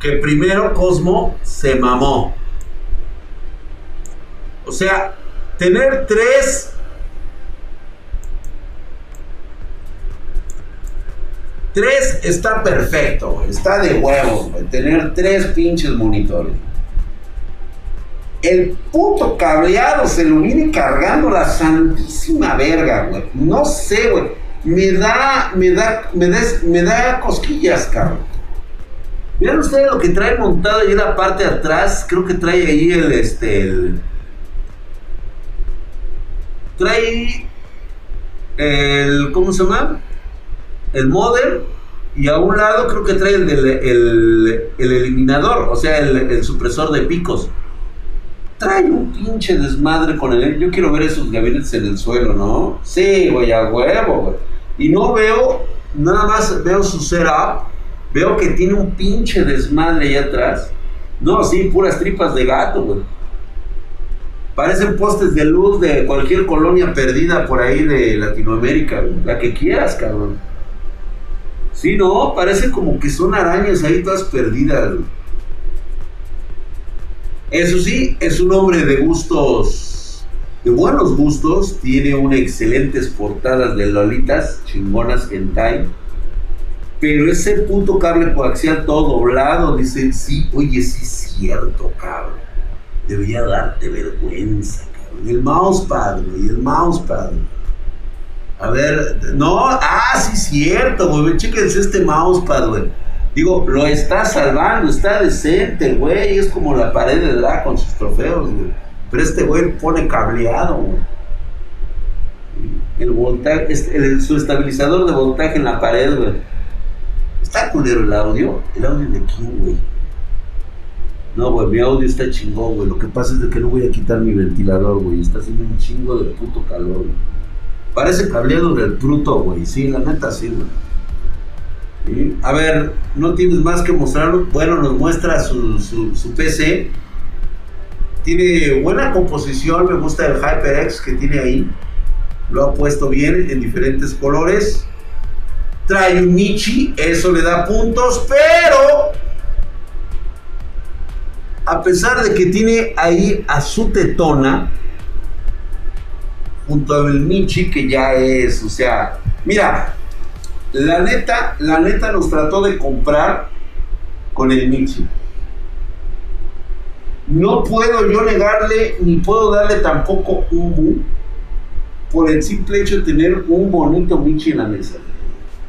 que primero Cosmo se mamó. O sea, tener tres Tres está perfecto, está de huevos, Tener tres pinches monitores el puto cableado se lo viene cargando la santísima verga, güey. No sé, güey. Me da, me da, me da, me da cosquillas, cabrón. Miren ustedes lo que trae montado ahí la parte de atrás. Creo que trae ahí el, este, el... Trae el, ¿cómo se llama? El modem. Y a un lado creo que trae el, el, el eliminador, o sea, el supresor de picos trae un pinche desmadre con él. Yo quiero ver esos gabinetes en el suelo, ¿no? Sí, güey, a huevo, güey. Y no veo, nada más veo su setup, veo que tiene un pinche desmadre ahí atrás. No, sí, puras tripas de gato, güey. Parecen postes de luz de cualquier colonia perdida por ahí de Latinoamérica, güey. La que quieras, cabrón. Sí, no, parece como que son arañas ahí todas perdidas. Eso sí, es un hombre de gustos, de buenos gustos, tiene unas excelentes portadas de lolitas, chingonas hentai, pero ese puto cable coaxial todo doblado, dice, sí, oye, sí es cierto, cabrón, debería darte vergüenza, cabrón, el mousepad, güey, el mousepad, a ver, no, ah, sí cierto, güey, chéquense este mousepad, güey Digo, lo está salvando, está decente, güey. Es como la pared de drag con sus trofeos, güey. Pero este güey pone cableado, güey. El voltaje, su estabilizador de voltaje en la pared, güey. Está culero el audio. ¿El audio de quién, güey? No, güey, mi audio está chingón, güey. Lo que pasa es de que no voy a quitar mi ventilador, güey. Está haciendo un chingo de puto calor, güey. Parece cableado del bruto, güey. Sí, la neta sí, güey. A ver, no tienes más que mostrarlo. Bueno, nos muestra su, su, PC. Tiene buena composición, me gusta el HyperX que tiene ahí. Lo ha puesto bien en diferentes colores. Trae un Nichi, eso le da puntos, pero a pesar de que tiene ahí a su tetona, junto al Nichi, que ya es, o sea, mira, la neta, la neta nos trató de comprar con el Michi. No puedo yo negarle, ni puedo darle tampoco un bu por el simple hecho de tener un bonito Michi en la mesa.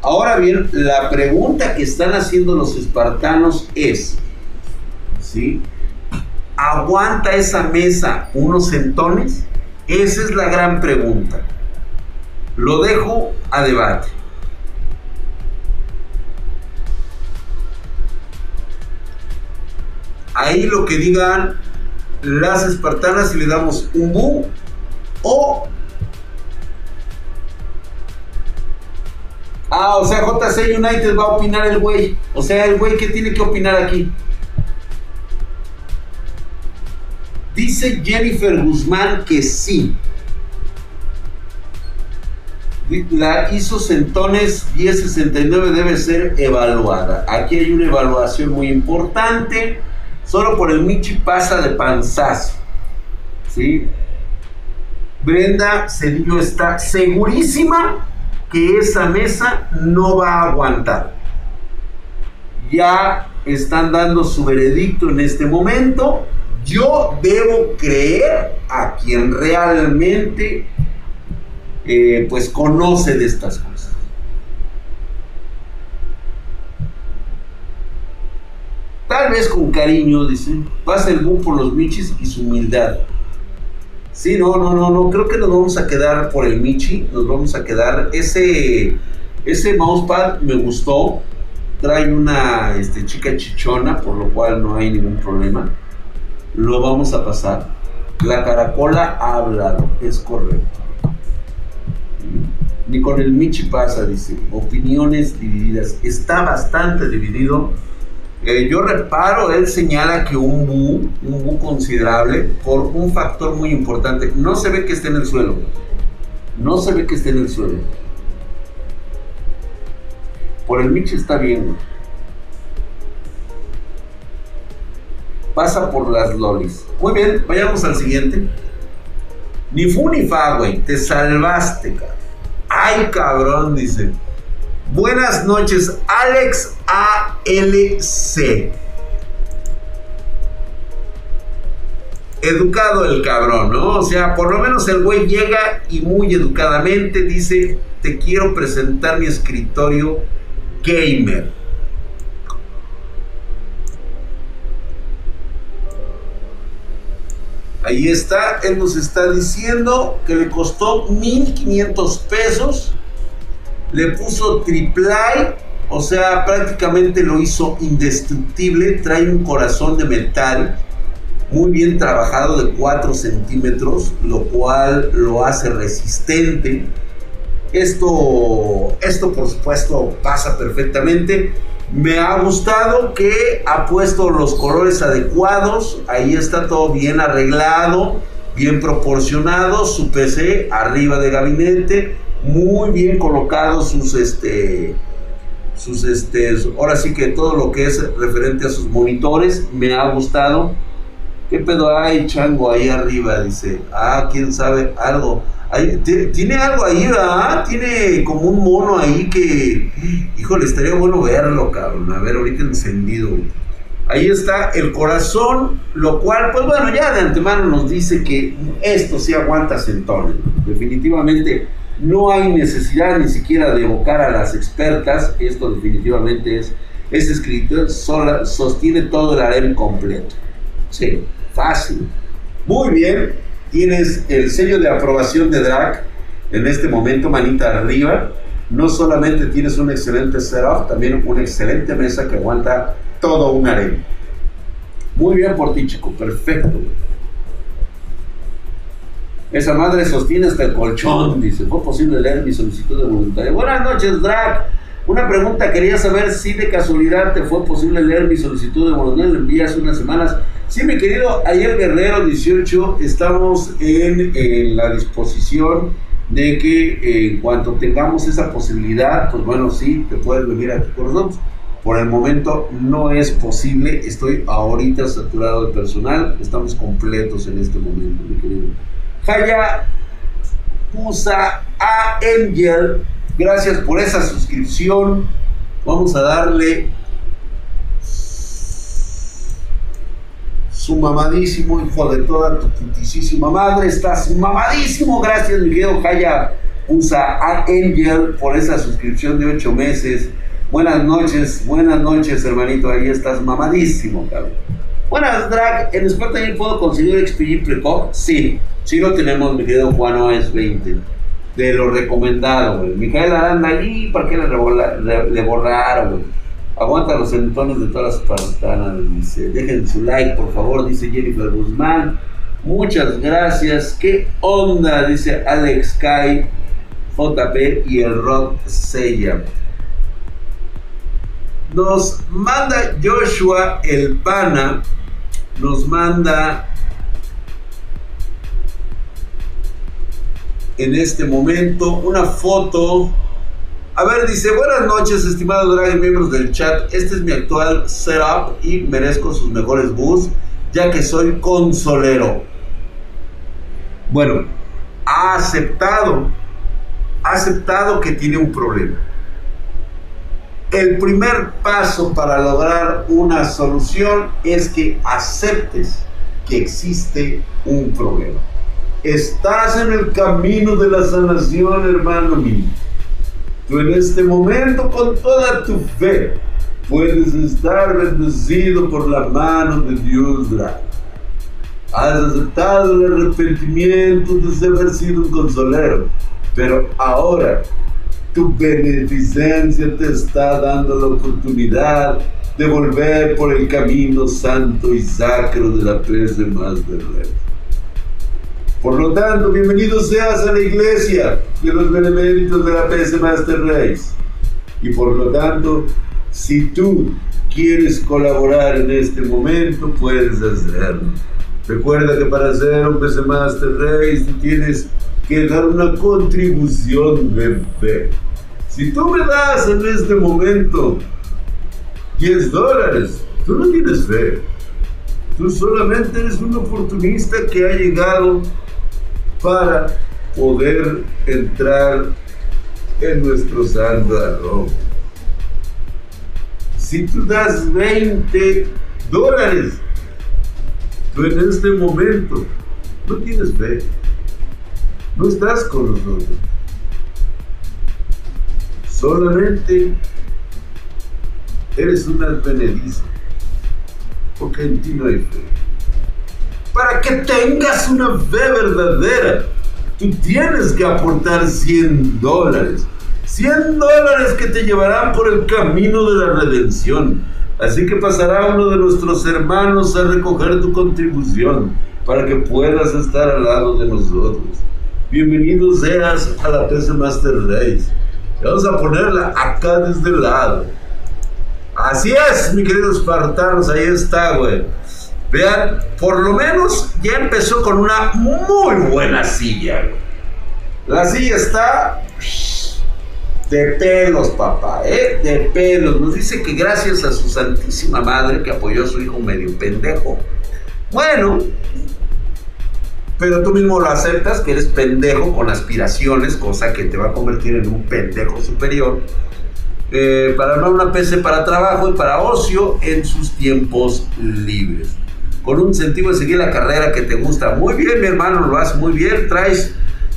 Ahora bien, la pregunta que están haciendo los espartanos es, ¿sí? ¿Aguanta esa mesa unos centones? Esa es la gran pregunta. Lo dejo a debate. Ahí lo que digan las espartanas y le damos un bu o Ah, o sea, JC United va a opinar el güey. O sea, el güey que tiene que opinar aquí. Dice Jennifer Guzmán que sí. La ISO Centones 1069 debe ser evaluada. Aquí hay una evaluación muy importante. Solo por el Michi pasa de panzazo. ¿Sí? Brenda Cedillo está segurísima que esa mesa no va a aguantar. Ya están dando su veredicto en este momento. Yo debo creer a quien realmente eh, pues conoce de estas cosas. Tal vez con cariño, dice, pasa el boom por los michis y su humildad. Sí, no, no, no, no, creo que nos vamos a quedar por el michi, nos vamos a quedar. Ese, ese mousepad me gustó, trae una este, chica chichona, por lo cual no hay ningún problema. Lo vamos a pasar. La caracola ha hablado, es correcto. Ni con el Michi pasa, dice. Opiniones divididas. Está bastante dividido. Eh, yo reparo, él señala que un bu, un bu considerable, por un factor muy importante. No se ve que esté en el suelo. No se ve que esté en el suelo. Por el Michi está bien, Pasa por las lolis. Muy bien, vayamos al siguiente. Ni fu ni fa, güey. Te salvaste, cabrón. Ay, cabrón, dice. Buenas noches, Alex ALC. Educado el cabrón, ¿no? O sea, por lo menos el güey llega y muy educadamente dice, te quiero presentar mi escritorio gamer. Ahí está, él nos está diciendo que le costó 1500 pesos, le puso triple o sea, prácticamente lo hizo indestructible, trae un corazón de metal muy bien trabajado de 4 centímetros, lo cual lo hace resistente. Esto, esto por supuesto pasa perfectamente. Me ha gustado que ha puesto los colores adecuados. Ahí está todo bien arreglado, bien proporcionado. Su PC arriba de gabinete, muy bien colocados sus este sus este ahora sí que todo lo que es referente a sus monitores me ha gustado. ¿Qué pedo hay, chango, ahí arriba? Dice, ah, quién sabe, algo tiene algo ahí, ¿verdad? Tiene como un mono ahí que, híjole, estaría bueno verlo, cabrón. A ver, ahorita encendido. Ahí está el corazón, lo cual, pues bueno, ya de antemano nos dice que esto sí aguanta centones. Definitivamente no hay necesidad ni siquiera de evocar a las expertas. Esto definitivamente es, ese escritor sola, sostiene todo el harem completo. Sí, fácil. Muy bien, Tienes el sello de aprobación de Drag en este momento, manita arriba. No solamente tienes un excelente setup, también una excelente mesa que aguanta todo un arena. Muy bien por ti, chico, perfecto. Esa madre sostiene hasta el colchón, dice. ¿Fue posible leer mi solicitud de voluntario? Buenas noches, Drag. Una pregunta, quería saber si de casualidad te fue posible leer mi solicitud de voluntario. La envías unas semanas Sí, mi querido Ayer Guerrero 18, estamos en, la disposición de que en cuanto tengamos esa posibilidad, pues bueno, sí, te puedes venir aquí con nosotros. Por el momento no es posible, estoy ahorita saturado de personal, estamos completos en este momento, mi querido. Jaya Pusa Angel, gracias por esa suscripción. Vamos a darle su mamadísimo hijo de toda tu putísima madre. Estás mamadísimo. Gracias, mi querido Jaya Usa a Angel por esa suscripción de ocho meses. Buenas noches, buenas noches, hermanito. Ahí estás mamadísimo, cabrón. Buenas, Drag. ¿En Sport también puedo conseguir XPG Precoc? Sí, sí lo tenemos, mi querido Juan OS 20. De lo recomendado, güey. Mijael Aranda, ahí, ¿para qué le, le borraron, güey? Aguanta los entones de todas las partanas, dice. Dejen su like, por favor, dice Jennifer Guzmán. Muchas gracias. ¿Qué onda? Dice Alex Kai, JP y el Rock Sella. Nos manda Joshua el Pana, nos manda en este momento una foto a ver, dice, buenas noches, estimados drag miembros del chat. Este es mi actual setup y merezco sus mejores bus, ya que soy consolero. Bueno, ha aceptado, ha aceptado que tiene un problema. El primer paso para lograr una solución es que aceptes que existe un problema. Estás en el camino de la sanación, hermano mío. Tú en este momento, con toda tu fe, puedes estar bendecido por la mano de Dios grande. Has aceptado el arrepentimiento de haber sido un consolero, pero ahora tu beneficencia te está dando la oportunidad de volver por el camino santo y sacro de la de más de Por lo tanto, bienvenido seas a la iglesia de los beneméritos de la PC Master Race. Y por lo tanto, si tú quieres colaborar en este momento, puedes hacerlo. Recuerda que para ser un PC Master Race tienes que dar una contribución de fe. Si tú me das en este momento 10 dólares, tú no tienes fe. Tú solamente eres un oportunista que ha llegado para poder entrar en nuestro santo Si tú das 20 dólares, tú en este momento no tienes fe. No estás con nosotros. Solamente eres una advenediza, porque en ti no hay fe. Para que tengas una fe verdadera, tú tienes que aportar 100 dólares. 100 dólares que te llevarán por el camino de la redención. Así que pasará uno de nuestros hermanos a recoger tu contribución para que puedas estar al lado de nosotros. Bienvenido seas a la PC Master Race. Vamos a ponerla acá desde el lado. Así es, mi queridos espartanos, ahí está, güey. Vean, por lo menos ya empezó con una muy buena silla, La silla está de pelos, papá, ¿eh? De pelos. Nos dice que gracias a su santísima madre que apoyó a su hijo medio pendejo. Bueno, pero tú mismo lo aceptas que eres pendejo con aspiraciones, cosa que te va a convertir en un pendejo superior eh, para armar una PC para trabajo y para ocio en sus tiempos libres. Con un incentivo de seguir la carrera que te gusta. Muy bien, mi hermano, lo haces muy bien. Traes,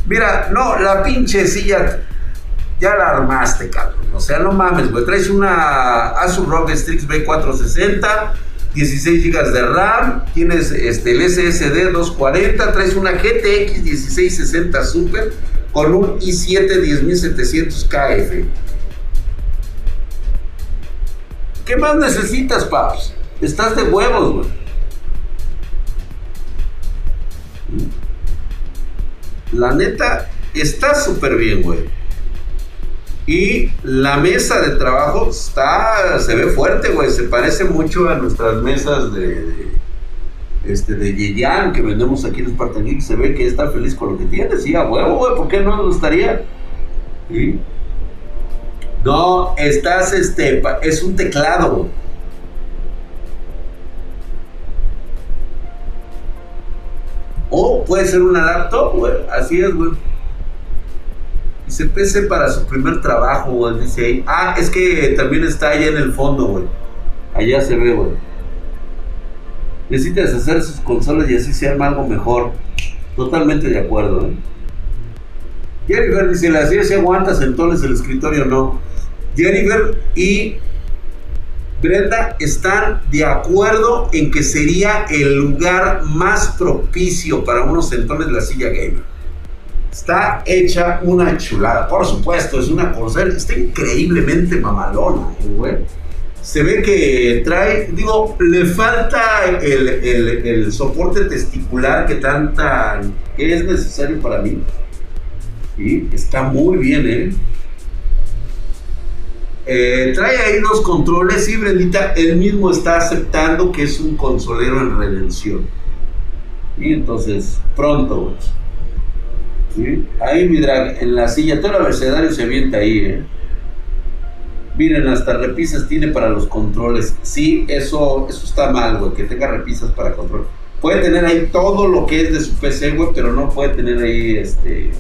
mira, no, la pinche silla ya la armaste, cabrón. O sea, no mames, güey. Traes una Asus ROG Strix B460, 16 GB de RAM, tienes este, el SSD 240, traes una GTX 1660 Super con un i7 10700 KF. ¿Qué más necesitas, paps? Estás de huevos, güey. La neta, está súper bien, güey. Y la mesa de trabajo está, se ve fuerte, güey. Se parece mucho a nuestras mesas de, de este, de Yeyan que vendemos aquí en Spartan Se ve que está feliz con lo que tiene. Sí, a huevo, güey. ¿Por qué no le gustaría? No, estás, este, es un teclado. O puede ser una laptop, güey. Así es, güey. Dice PC para su primer trabajo, güey. Dice ahí. Ah, es que también está allá en el fondo, güey. Allá se ve, güey. Necesitas hacer sus consolas y así se arma algo mejor. Totalmente de acuerdo, ¿eh? Jennifer dice, la si aguantas entonces el escritorio no. Jennifer y Brenda están de acuerdo en que sería el lugar más propicio para unos sentones de la silla gamer. Está hecha una chulada, por supuesto, es una cosa, está increíblemente mamalona, güey. Se ve que trae, digo, le falta el, el soporte testicular que tanta, que es necesario para mí. Y está muy bien, ¿eh? Eh, trae ahí dos controles y Brendita, él mismo está aceptando que es un consolero en redención. Y entonces, pronto, Ahí mi drag, en la silla, todo el abecedario se avienta ahí, ¿eh? Miren, hasta repisas tiene para los controles. Sí, eso, eso está mal, güey, que tenga repisas para control. Puede tener ahí todo lo que es de su PC, güey, pero no puede tener ahí este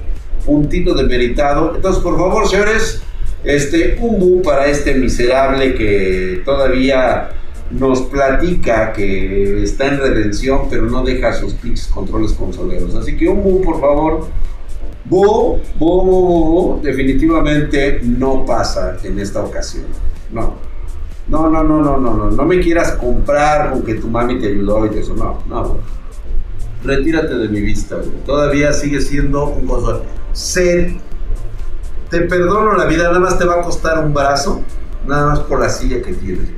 puntito de meritado. Entonces, por favor, señores, este, un bu para este miserable que todavía nos platica que está en redención, pero no deja sus pinches controles consoleros. Así que un bu, por favor. Bu, bu, bu, definitivamente no pasa en esta ocasión. No. No, no, no, no, no, no. No me quieras comprar con tu mami te ayudó y eso. No, no, Retírate de mi vista, Todavía sigue siendo un consuelo. Se, te perdono la vida, nada más te va a costar un brazo, nada más por la silla que tienes,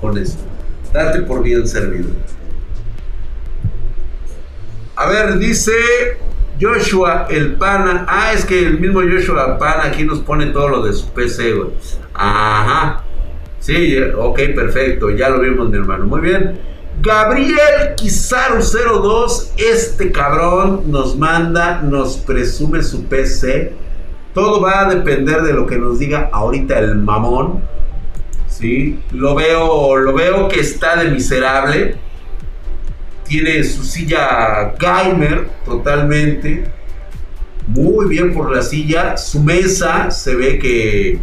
con eso. Date por bien servido. A ver, dice Joshua el pana. Ah, es que el mismo Joshua pana aquí nos pone todo lo de su PC, güey. Ajá. Sí, ok, perfecto. Ya lo vimos, mi hermano. Muy bien. Gabriel Kizaru 02, este cabrón nos manda, nos presume su PC. Todo va a depender de lo que nos diga ahorita el mamón. ¿Sí? Lo veo, lo veo que está de miserable. Tiene su silla gamer totalmente. Muy bien por la silla. Su mesa se ve que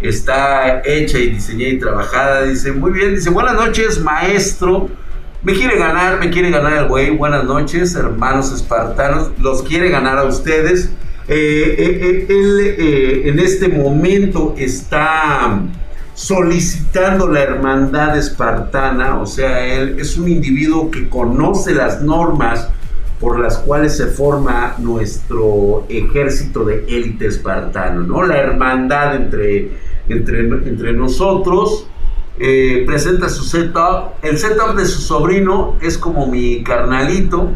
está hecha y diseñada y trabajada. Dice, muy bien, dice, buenas noches, maestro. Me quiere ganar, me quiere ganar el güey. Buenas noches, hermanos espartanos. Los quiere ganar a ustedes. Eh, eh, eh, él en este momento está solicitando la hermandad espartana, o sea, él es un individuo que conoce las normas por las cuales se forma nuestro ejército de élite espartano, ¿no? La hermandad entre, entre, entre nosotros presenta su setup. El setup de su sobrino es como mi carnalito.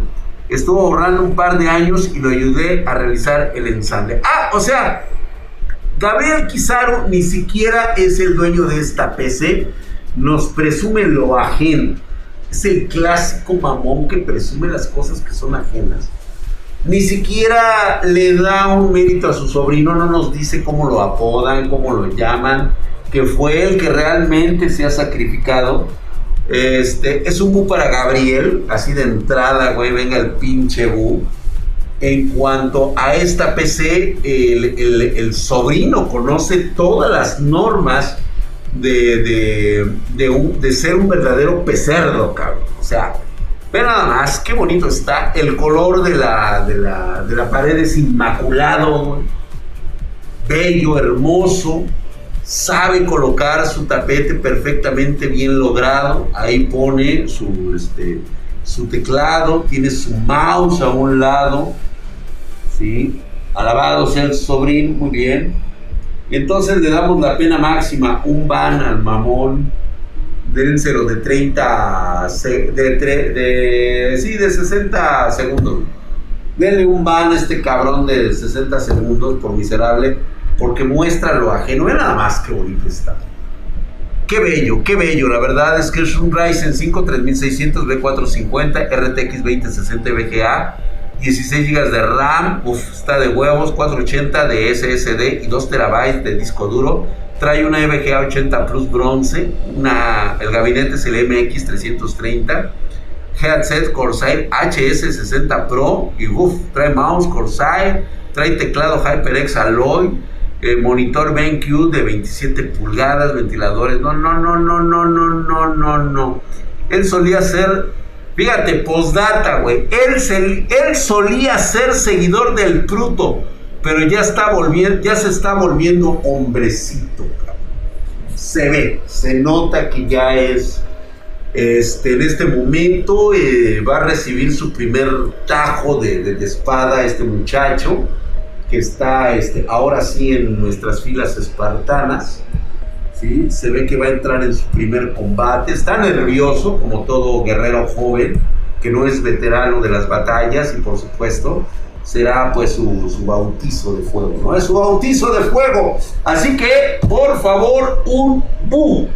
Estuvo ahorrando un par de años y lo ayudé a realizar el ensamble. Ah, o sea, Gabriel Quizaro ni siquiera es el dueño de esta PC. Nos presume lo ajeno. Es el clásico mamón que presume las cosas que son ajenas. Ni siquiera le da un mérito a su sobrino, no nos dice cómo lo apodan, cómo lo llaman que fue el que realmente se ha sacrificado. Este, es un bu para Gabriel, así de entrada, güey, venga el pinche bu. En cuanto a esta PC, el, sobrino conoce todas las normas de, de, ser un verdadero pecerdo, cabrón. O sea, ve nada más, qué bonito está. El color de la, de la, de la pared es inmaculado, bello, hermoso sabe colocar su tapete perfectamente bien logrado. Ahí pone su, este, su teclado, tiene su mouse a un lado. ¿sí? Alabado sea el sobrino, muy bien. Entonces le damos la pena máxima, un ban al mamón. Dénselo de 30, de, de, sí, de 60 segundos. Denle un ban a este cabrón de 60 segundos por miserable porque muestra lo ajeno. Ve nada más qué bonito está. Qué bello, qué bello. La verdad es que es un Ryzen 5 3600 B450 RTX 2060 VGA. 16 GB de RAM, uf, está de huevos, 480 de SSD y 2 TB de disco duro. Trae una VGA 80 Plus bronce, el gabinete es el MX 330, headset Corsair HS60 Pro y uf, trae mouse Corsair, trae teclado HyperX Alloy, eh, monitor BenQ de 27 pulgadas, ventiladores. No, no, no, no, no, no, no, no, no. Él solía ser, fíjate, postdata, güey. Él, él solía ser seguidor del fruto, pero ya está volviendo, ya se está volviendo hombrecito. Se ve, se nota que ya es. Este, en este momento eh, va a recibir su primer tajo de, de espada este muchacho que está este, ahora sí en nuestras filas espartanas. ¿sí? Se ve que va a entrar en su primer combate. Está nervioso, como todo guerrero joven, que no es veterano de las batallas y por supuesto será pues su, bautizo de fuego, ¿no? Es su bautizo de fuego. Así que, por favor, un bu.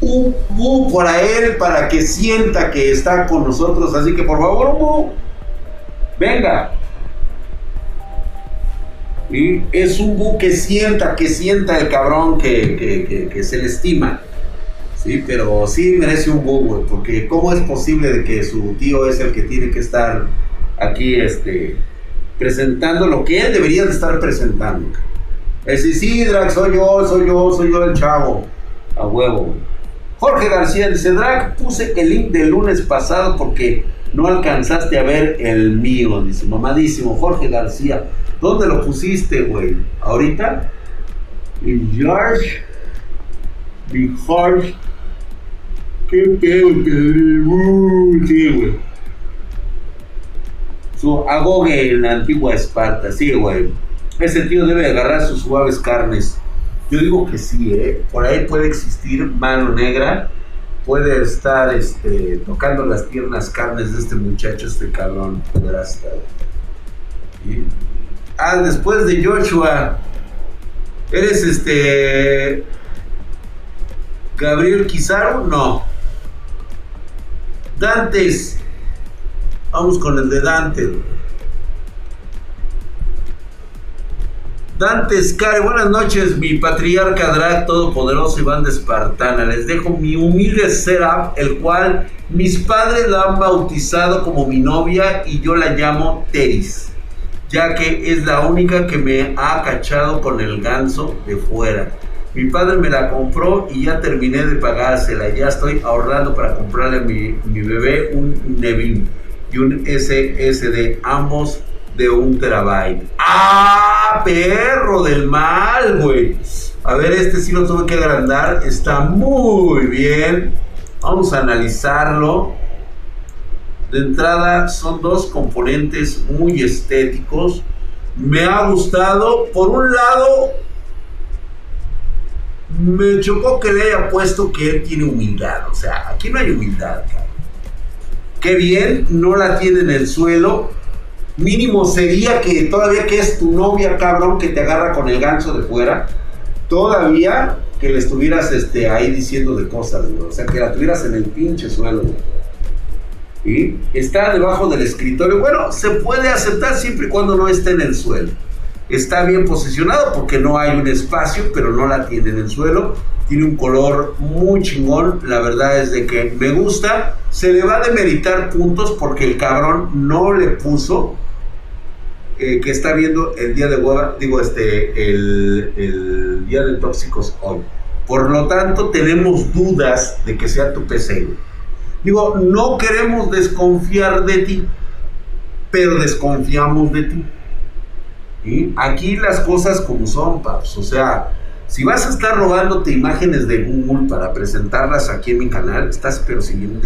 Un bu para él, para que sienta que está con nosotros. Así que, por favor, un bu. Venga, es un bu que sienta, que sienta el cabrón que, se le estima. Sí, pero sí merece un bu, porque ¿cómo es posible de que su tío es el que tiene que estar aquí este, presentando lo que él debería de estar presentando? Es decir, sí, Drax, soy yo, soy yo, soy yo el chavo. A huevo. Jorge García dice, Drag, puse el link del lunes pasado porque no alcanzaste a ver el mío. Dice, mamadísimo, Jorge García. ¿Dónde lo pusiste, güey? ¿Ahorita? En George. Mi Jorge. ¿Qué pedo, Pedro? Sí, güey. Su agoge en la antigua Esparta. Sí, güey. Ese tío debe agarrar sus suaves carnes. Yo digo que sí, ¿eh? Por ahí puede existir mano negra. Puede estar este, tocando las tiernas carnes de este muchacho, este cabrón. estar. Ah, después de Joshua. ¿Eres este. Gabriel Quizaro? No. Dantes. Vamos con el de Dante. Dante Sky, buenas noches, mi patriarca Drag todopoderoso Iván de Espartana. Les dejo mi humilde setup, el cual mis padres la han bautizado como mi novia y yo la llamo Teris, ya que es la única que me ha cachado con el ganso de fuera. Mi padre me la compró y ya terminé de pagársela. Ya estoy ahorrando para comprarle a mi, mi bebé un Nevin y un SSD, ambos de un terabyte. ¡Ah, perro del mal, güey! A ver, este sí lo tuve que agrandar. Está muy bien. Vamos a analizarlo. De entrada son dos componentes muy estéticos. Me ha gustado. Por un lado, me chocó que le haya puesto que él tiene humildad. O sea, aquí no hay humildad. Qué bien, no la tiene en el suelo mínimo sería que todavía que es tu novia, cabrón, que te agarra con el gancho de fuera, todavía que le estuvieras este, ahí diciendo de cosas, O sea, que la tuvieras en el pinche suelo, está debajo del escritorio. Bueno, se puede aceptar siempre y cuando no esté en el suelo. Está bien posicionado porque no hay un espacio, pero no la tiene en el suelo. Tiene un color muy chingón. La verdad es de que me gusta. Se le va a demeritar puntos porque el cabrón no le puso eh, que está viendo el día de hueva, digo, este, el, día de tóxicos hoy. Por lo tanto, tenemos dudas de que sea tu PC. Digo, no queremos desconfiar de ti, pero desconfiamos de ti. Aquí las cosas como son, paps. O sea, si vas a estar robándote imágenes de Google para presentarlas aquí en mi canal, estás pero sin un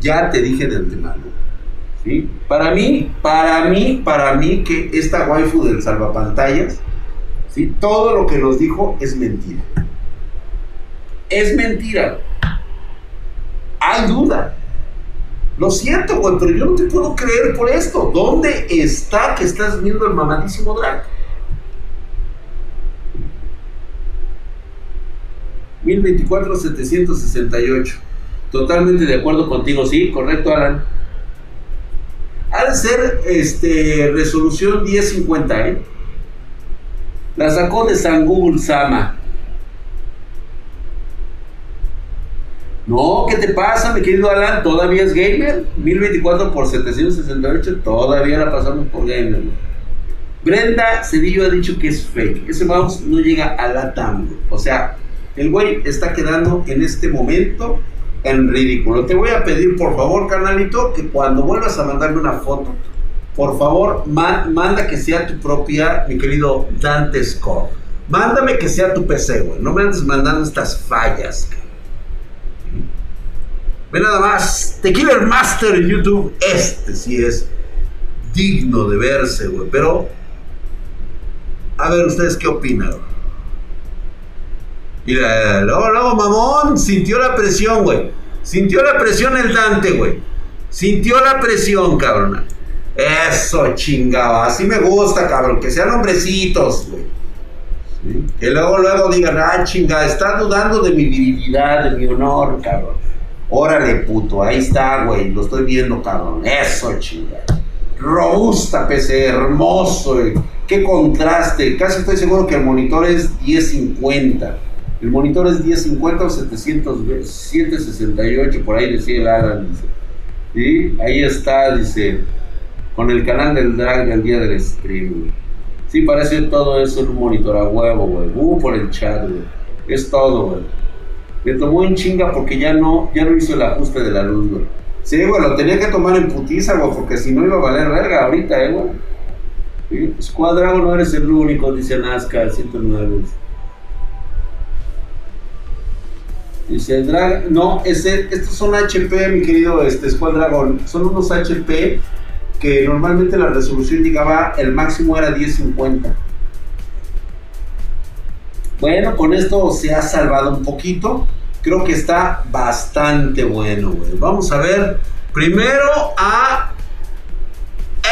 Ya te dije de antemano. Para mí, para mí, para mí que esta waifu del salvapantallas, ¿sí? todo lo que nos dijo es mentira. Es mentira. Hay duda. Lo siento, güey, pero yo no te puedo creer por esto. ¿Dónde está que estás viendo el mamadísimo drag? 1024 768. Totalmente de acuerdo contigo, sí, correcto, Alan. Ha de ser este, resolución 1050, ¿eh? La sacó de San Google Sama. No, ¿qué te pasa, mi querido Alan? ¿Todavía es gamer? 1024 por 768, todavía la pasamos por gamer. Brenda Cedillo ha dicho que es fake. Ese mouse no llega a la TAM. O sea, el güey está quedando en este momento en ridículo. Te voy a pedir, por favor, canalito, que cuando vuelvas a mandarme una foto, por favor, manda que sea tu propia, mi querido Dante Scott. Mándame que sea tu PC, güey. No me andes mandando estas fallas. Ve nada más. The Killer Master en YouTube. Este sí es digno de verse, güey. Pero, a ver, ¿ustedes qué opinan? Mira, luego, luego, mamón, sintió la presión, güey. Sintió la presión el Dante, güey. Sintió la presión, cabrón. Eso, chingado. Así me gusta, cabrón. Que sean hombrecitos, güey. Que luego, luego digan, ah, chingada, está dudando de mi virilidad, de mi honor, cabrón. Órale, puto, ahí está, güey. Lo estoy viendo, cabrón. Eso, chingada. Robusta PC, hermoso, güey. Qué contraste. Casi estoy seguro que el monitor es 1050. El monitor es 1050 o 768, por ahí decía el Alan. Dice. Ahí está, dice, con el canal del drag del día del stream. Sí, parece todo eso un monitor a huevo, güey. Uh, por el chat, güey. Es todo, güey. Me tomó en chinga porque ya no, ya no hizo el ajuste de la luz, güey. Sí, güey, lo tenía que tomar en putiza, güey, porque si no iba a valer verga ahorita, eh, güey. Sí, Squadrago no eres el único, dice Nazca 109. Dice Drag, no, estos son HP, mi querido este, Squad Dragon. Son unos HP que normalmente la resolución llegaba, el máximo era 1050. Bueno, con esto se ha salvado un poquito. Creo que está bastante bueno. Vamos a ver primero a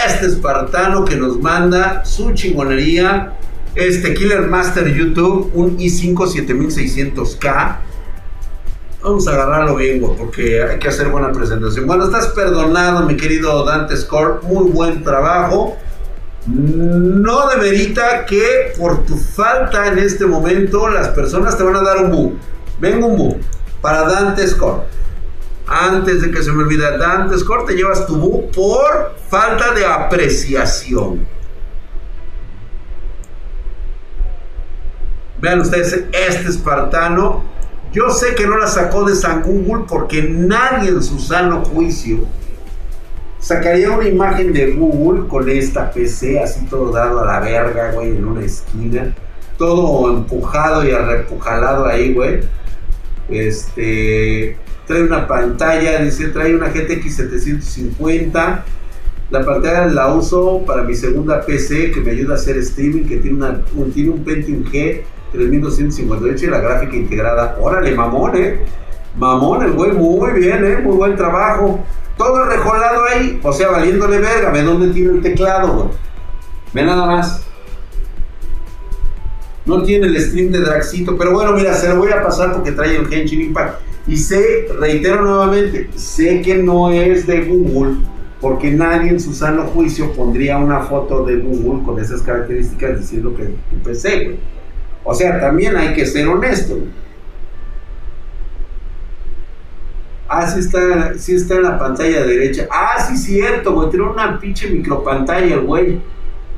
este espartano que nos manda su chingonería. Este Killer Master YouTube, un i5 7600K. Vamos a agarrarlo bien, güey, porque hay que hacer buena presentación. Bueno, estás perdonado, mi querido Dante Score. Muy buen trabajo. No demerita que por tu falta en este momento las personas te van a dar un bu. Venga un bu para Dante Score. Antes de que se me olvide, Dante Score te llevas tu bu por falta de apreciación. Vean ustedes, este espartano, yo sé que no la sacó de San Google porque nadie en su sano juicio sacaría una imagen de Google con esta PC así todo dado a la verga, güey, en una esquina, todo empujado y arrepujalado ahí, güey. Este trae una pantalla, dice, trae una GTX 750. La pantalla la uso para mi segunda PC que me ayuda a hacer streaming, que tiene, una, un, tiene un Pentium G 3258 y la gráfica integrada. Órale, mamón, eh. Mamón, el güey, muy bien, eh. Muy buen trabajo. Todo rejolado ahí, o sea, valiéndole verga. Ve dónde tiene el teclado, güey. Ve nada más. No tiene el stream de Draxito, pero bueno, mira, se lo voy a pasar porque trae el Genshin Impact. Y sé, reitero nuevamente, sé que no es de Google, porque nadie en su sano juicio pondría una foto de Google con esas características diciendo que es tu PC, güey. O sea, también hay que ser honesto. Ah, sí está, sí está en la pantalla derecha. Ah, sí, cierto, güey. Tiene una pinche micropantalla, güey.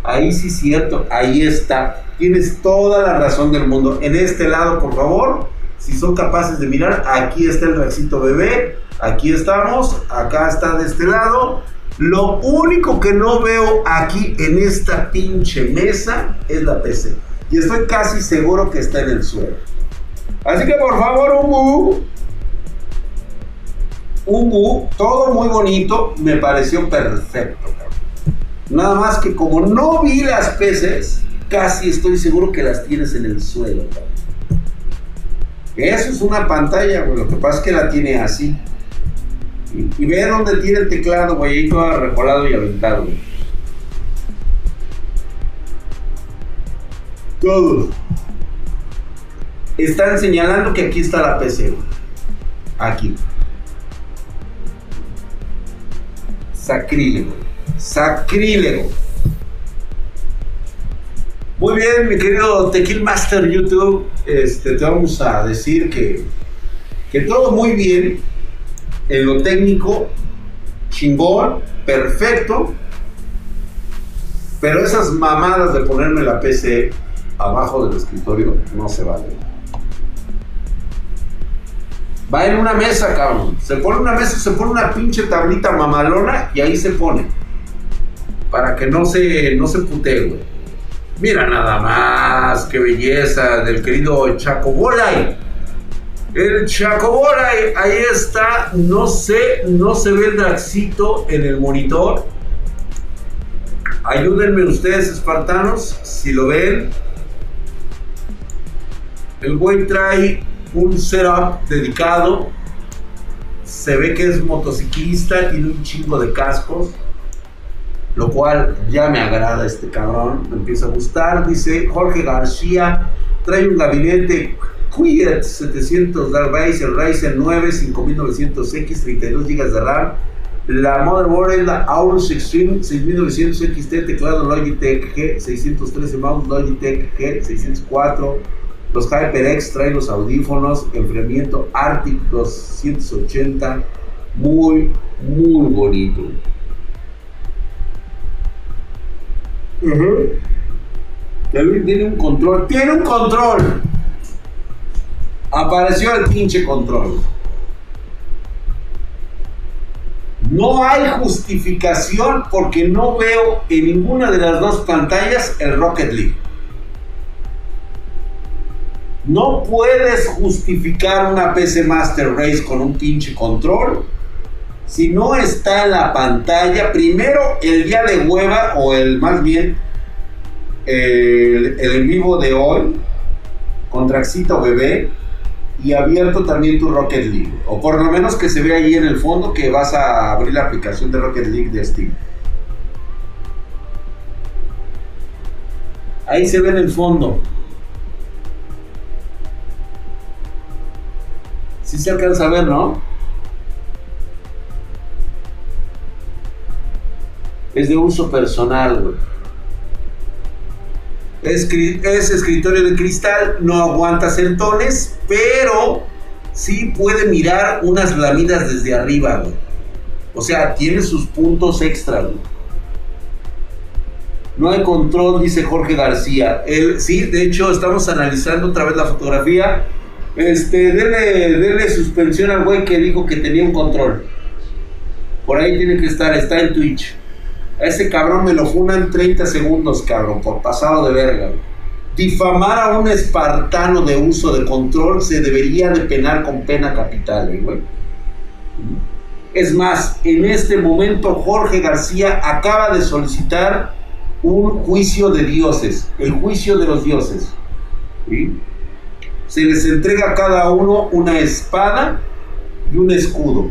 Ahí sí, cierto. Ahí está. Tienes toda la razón del mundo. En este lado, por favor, si son capaces de mirar, aquí está el bracito bebé. Aquí estamos. Acá está de este lado. Lo único que no veo aquí en esta pinche mesa es la PC. Y estoy casi seguro que está en el suelo. Así que por favor, Hugo, Hugo, todo muy bonito, me pareció perfecto. Nada más que como no vi las peces, casi estoy seguro que las tienes en el suelo. Eso es una pantalla, güey. Lo que pasa es que la tiene así. Y, y dónde tiene el teclado, güey. Ahí todo recolado y aventado. Todos. Están señalando que aquí está la PC. Aquí. Sacrílego. Sacrílego. Muy bien, mi querido Tequil Master YouTube. Este, te vamos a decir que, que todo muy bien. En lo técnico, chingón, perfecto. Pero esas mamadas de ponerme la PC abajo del escritorio no se valen. Va en una mesa, cabrón. Se pone una mesa, se pone una pinche tablita mamalona y ahí se pone. Para que no se, no se putee, güey. Mira nada más, qué belleza del querido Chaco Bolay. El Chaco Bolay, ahí está. No sé, no se ve el Draxito en el monitor. Ayúdenme ustedes, espartanos, si lo ven. El güey trae un setup dedicado. Se ve que es motociclista, tiene un chingo de cascos. Lo cual ya me agrada este cabrón, me empieza a gustar. Dice Jorge García, trae un gabinete Quiet 700 de Ryzen, Ryzen 9 5900X, 32 GB de RAM. La motherboard es la Aorus Extreme 6900 XT, teclado Logitech G613, mouse Logitech G604. Los HyperX traen los audífonos, enfriamiento Arctic 280, muy, muy bonito. Ujú. También tiene un control, tiene un control. Apareció el pinche control. No hay justificación porque no veo en ninguna de las dos pantallas el Rocket League. No puedes justificar una PC Master Race con un pinche control si no está en la pantalla. Primero, el día de hueva, o el más bien el, en vivo de hoy, con Traxito Bebé, y abierto también tu Rocket League. O por lo menos que se vea ahí en el fondo que vas a abrir la aplicación de Rocket League de Steam. Ahí se ve en el fondo. Si se alcanza a ver, ¿no? Es de uso personal, güey. Es, escritorio de cristal, no aguanta centones, pero sí puede mirar unas lamidas desde arriba. O sea, tiene sus puntos extra, güey. No hay control, dice Jorge García. Él, sí, de hecho, estamos analizando otra vez la fotografía este, denle, suspensión al güey que dijo que tenía un control. Por ahí tiene que estar, está en Twitch. A ese cabrón me lo funan 30 segundos, cabrón, por pasado de verga. Difamar a un espartano de uso de control se debería de penar con pena capital, eh, güey. Es más, en este momento Jorge García acaba de solicitar un juicio de dioses, el juicio de los dioses. se les entrega a cada uno una espada y un escudo.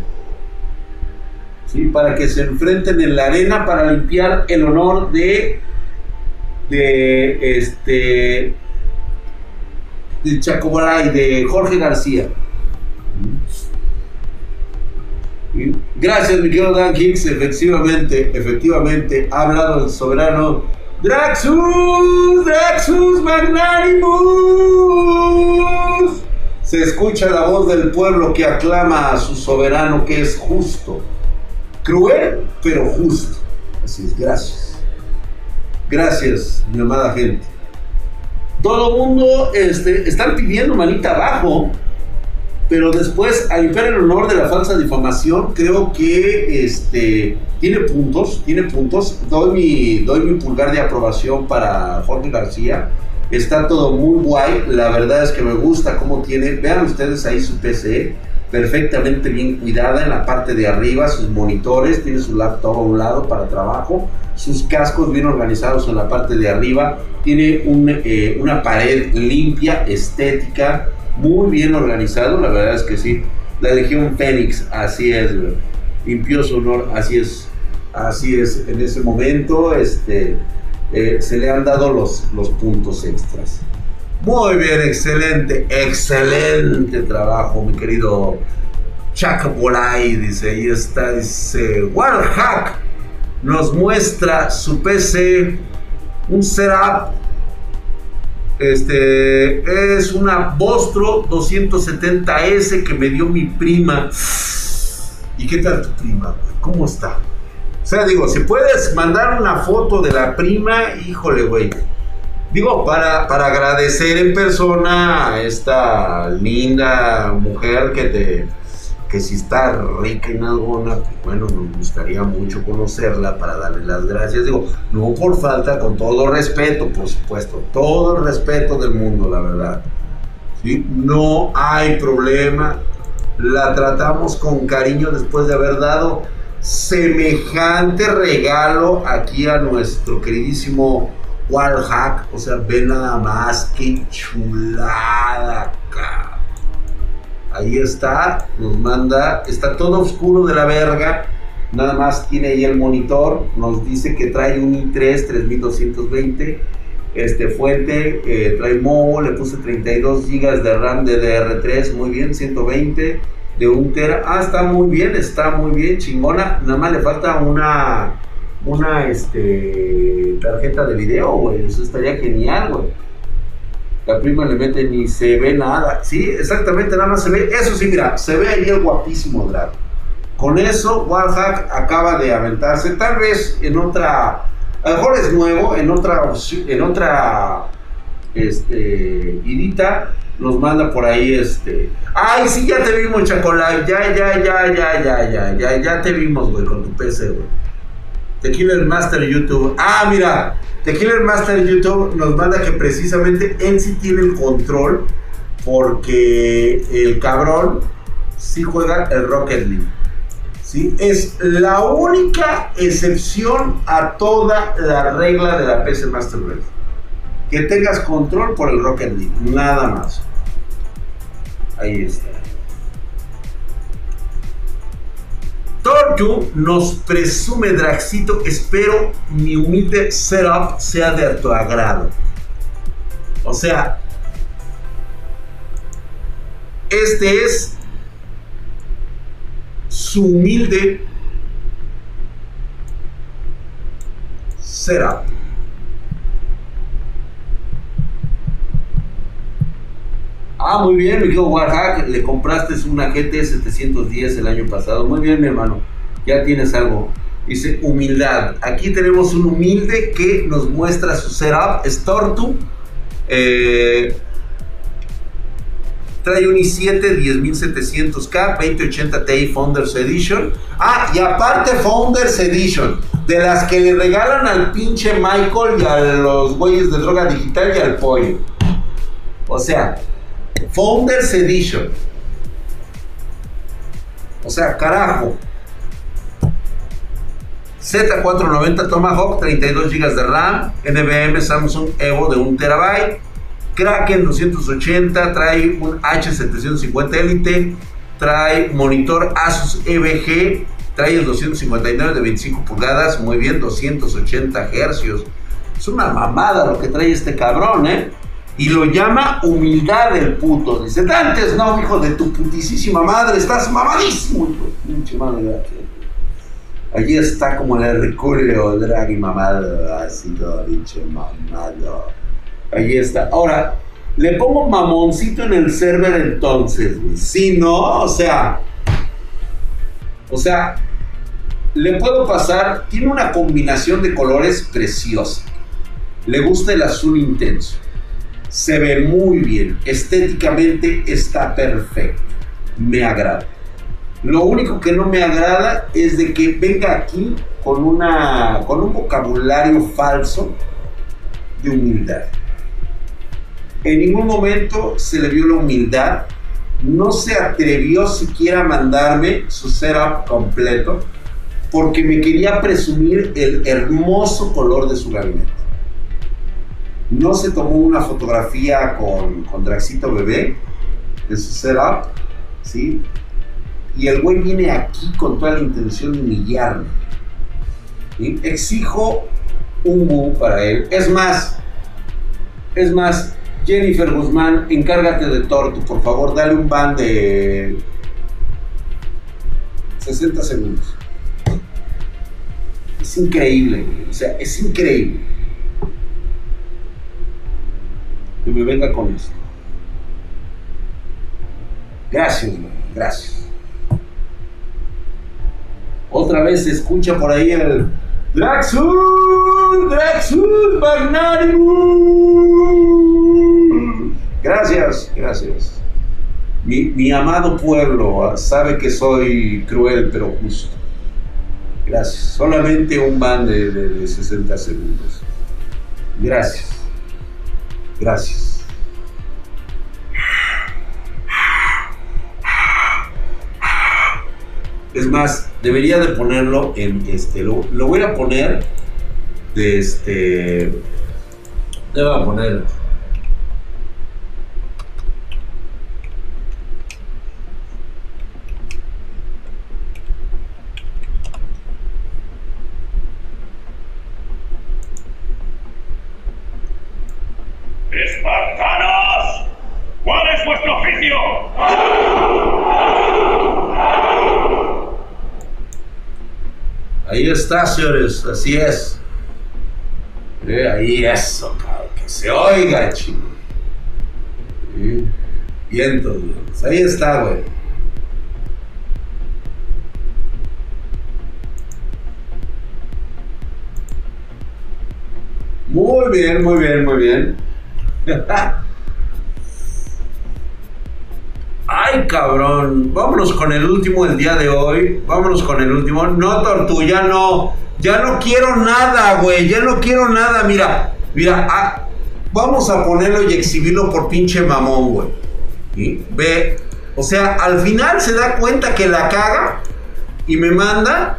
¿Sí? Para que se enfrenten en la arena para limpiar el honor de, de este de Chacobaray, de Jorge García. Gracias, mi querido Dan Hicks. Efectivamente, efectivamente, ha hablado el soberano Draxus, Draxus Magnanimus. Se escucha la voz del pueblo que aclama a su soberano que es justo. Cruel, pero justo. Así es, gracias. Gracias, mi amada gente. Todo mundo este, están pidiendo manita abajo pero después, al limpiar el honor de la falsa difamación, creo que este, tiene puntos, tiene puntos. Doy mi, doy mi pulgar de aprobación para Jorge García. Está todo muy guay. La verdad es que me gusta cómo tiene. Vean ustedes ahí su PC, perfectamente bien cuidada en la parte de arriba, sus monitores, tiene su laptop a un lado para trabajo, sus cascos bien organizados en la parte de arriba, tiene eh, una pared limpia, estética muy bien organizado, la verdad es que sí. La Legión Fénix, así es, limpió su honor, así es, así es. En ese momento, este, eh, se le han dado los, los puntos extras. Muy bien, excelente, excelente trabajo, mi querido Chuck dice, ahí está, dice, Wallhack nos muestra su PC, un setup este es una Bostro 270S que me dio mi prima. ¿Y qué tal tu prima? ¿Cómo está? O sea, digo, si puedes mandar una foto de la prima, híjole, güey. Digo, para, para agradecer en persona a esta linda mujer que te, que si está rica en alguna, pues bueno, nos gustaría mucho conocerla para darle las gracias. Digo, no por falta, con todo respeto, por supuesto, todo el respeto del mundo, la verdad. ¿Sí? No hay problema, la tratamos con cariño después de haber dado semejante regalo aquí a nuestro queridísimo Wallhack. O sea, ve nada más, qué chulada, cara Ahí está, nos manda, está todo oscuro de la verga. Nada más tiene ahí el monitor. Nos dice que trae un i3 3220. Este fuente, eh, trae Mo, le puse 32 GB de RAM de DR3, muy bien, 120 de un tera. Ah, está muy bien, está muy bien, chingona. Nada más le falta una, una este, tarjeta de video, güey. Eso estaría genial, güey la prima le mete ni se ve nada. Sí, exactamente, nada más se ve. Eso sí, mira, se ve ahí el guapísimo drag. Con eso, Wallhack acaba de aventarse, tal vez en otra, a lo mejor es nuevo, en otra, en otra, este, idita, nos manda por ahí este. Ay, sí, ya te vimos, Chacolay. Ya, ya, ya, ya, ya, ya, ya, ya te vimos, güey, con tu PC, güey. The Killer Master YouTube. Ah, mira, The Killer Master YouTube nos manda que precisamente él sí tiene el control porque el cabrón sí juega el Rocket League. ¿sí? Es la única excepción a toda la regla de la PC Master Race. Que tengas control por el Rocket League, nada más. Ahí está. Tortu nos presume Draxito, espero mi humilde setup sea de tu agrado. O sea, este es su humilde setup. Ah, muy bien, mi querido Warhack, le compraste una GT 710 el año pasado. Muy bien, mi hermano, ya tienes algo. Dice humildad. Aquí tenemos un humilde que nos muestra su setup. Es Tortu. Eh, trae un i7 10700K 2080 Ti Founders Edition. Ah, y aparte Founders Edition, de las que le regalan al pinche Michael y a los güeyes de droga digital y al pollo. O sea, Founders Edition. O sea, carajo. Z490 Tomahawk, 32 GB de RAM, NVMe Samsung Evo de 1 TB, Kraken 280, trae un H750 Elite, trae monitor Asus EVG, trae el 259 de 25 pulgadas, muy bien, 280 Hz. Es una mamada lo que trae este cabrón, ¿eh? Y lo llama humildad del puto. Dice, antes no, hijo de tu putisísima madre, estás mamadísimo. Pinche madre, Allí está como el Herculeo Draghi mamado, así todo pinche mamado. Allí está. Ahora, le pongo mamoncito en el server entonces, güey. Si no, o sea. O sea, le puedo pasar. Tiene una combinación de colores preciosa. Le gusta el azul intenso se ve muy bien, estéticamente está perfecto, me agrada. Lo único que no me agrada es de que venga aquí con, una, con un vocabulario falso de humildad. En ningún momento se le vio la humildad, no se atrevió siquiera a mandarme su setup completo porque me quería presumir el hermoso color de su gabinete no se tomó una fotografía con, con Draxito Bebé de su setup, ¿sí? Y el güey viene aquí con toda la intención de humillarme. Exijo un bu para él. Es más, es más, Jennifer Guzmán, encárgate de Torto, por favor, dale un ban de 60 segundos. Es increíble, o sea, es increíble. Que me venga con esto. Gracias, gracias. Otra vez se escucha por ahí el Draxus, Draxus Magnanimous. Gracias, gracias. Mi, amado pueblo sabe que soy cruel pero justo. Gracias. Solamente un ban de, de 60 segundos. Gracias. Gracias. Es más, debería de ponerlo en este. Lo, voy a poner de este. Le voy a poner está, señores, así es. ahí eso, que se oiga, chico. Viento, pues ahí está, güey. Muy bien, muy bien, muy bien. Ay, cabrón. Vámonos con el último del día de hoy. Vámonos con el último. No, Tortu, ya no. Ya no quiero nada, güey. Ya no quiero nada. Mira, mira. Ah, vamos a ponerlo y exhibirlo por pinche mamón, güey. ¿Y? Ve. O sea, al final se da cuenta que la caga y me manda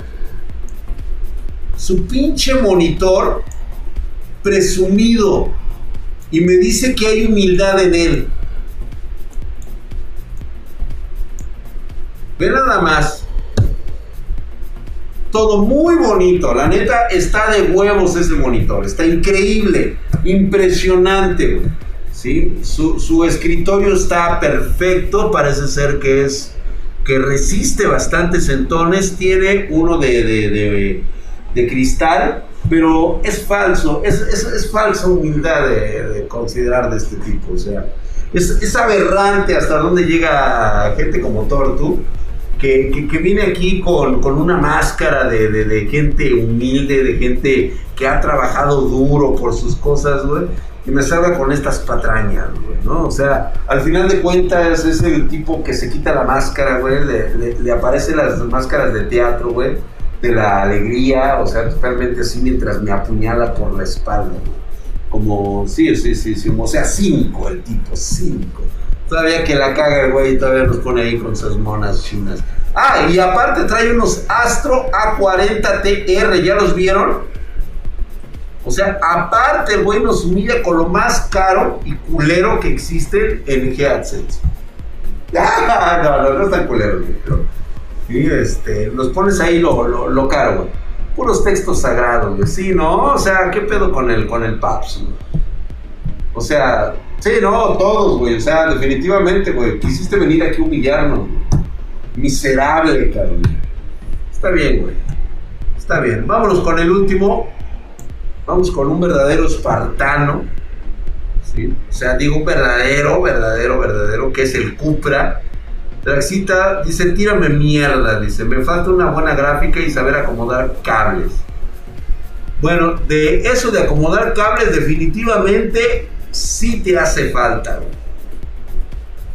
su pinche monitor presumido y me dice que hay humildad en él. Ve nada más. Todo muy bonito. La neta está de huevos ese monitor. Está increíble. Impresionante. ¿sí? Su, escritorio está perfecto. Parece ser que es. que resiste bastantes centones. Tiene uno de, de, cristal. Pero es falso. Es, es, falsa humildad de, considerar de este tipo. O sea. Es, aberrante hasta dónde llega gente como Tortu que, que, viene aquí con, con una máscara de, de, gente humilde, de gente que ha trabajado duro por sus cosas, güey, y me salga con estas patrañas, güey, ¿no? O sea, al final de cuentas es el tipo que se quita la máscara, güey, le, le, aparecen las máscaras de teatro, güey, de la alegría, o sea, realmente así mientras me apuñala por la espalda, güey. Como, sí, sí, sí, sí, o sea, cinco el tipo, cinco. Todavía que la caga el güey, todavía nos pone ahí con sus monas chinas. Ah, y aparte trae unos Astro A40TR, ¿ya los vieron? O sea, aparte el güey nos humilla con lo más caro y culero que existe en headsets. Ah, no, no, no es tan culero, pero. Sí, este, los pones ahí lo, lo, caro, güey. Puros textos sagrados, güey. Sí, ¿no? O sea, ¿qué pedo con el, con el Paps, O sea, Sí, no, todos, güey. O sea, definitivamente, güey. Quisiste venir aquí a humillarnos, güey. Miserable, cabrón. Está bien, güey. Está bien. Vámonos con el último. Vamos con un verdadero espartano. ¿sí? O sea, digo un verdadero, verdadero, verdadero, que es el Cupra. Traxita dice, tírame mierda, dice, me falta una buena gráfica y saber acomodar cables. Bueno, de eso de acomodar cables definitivamente si te hace falta.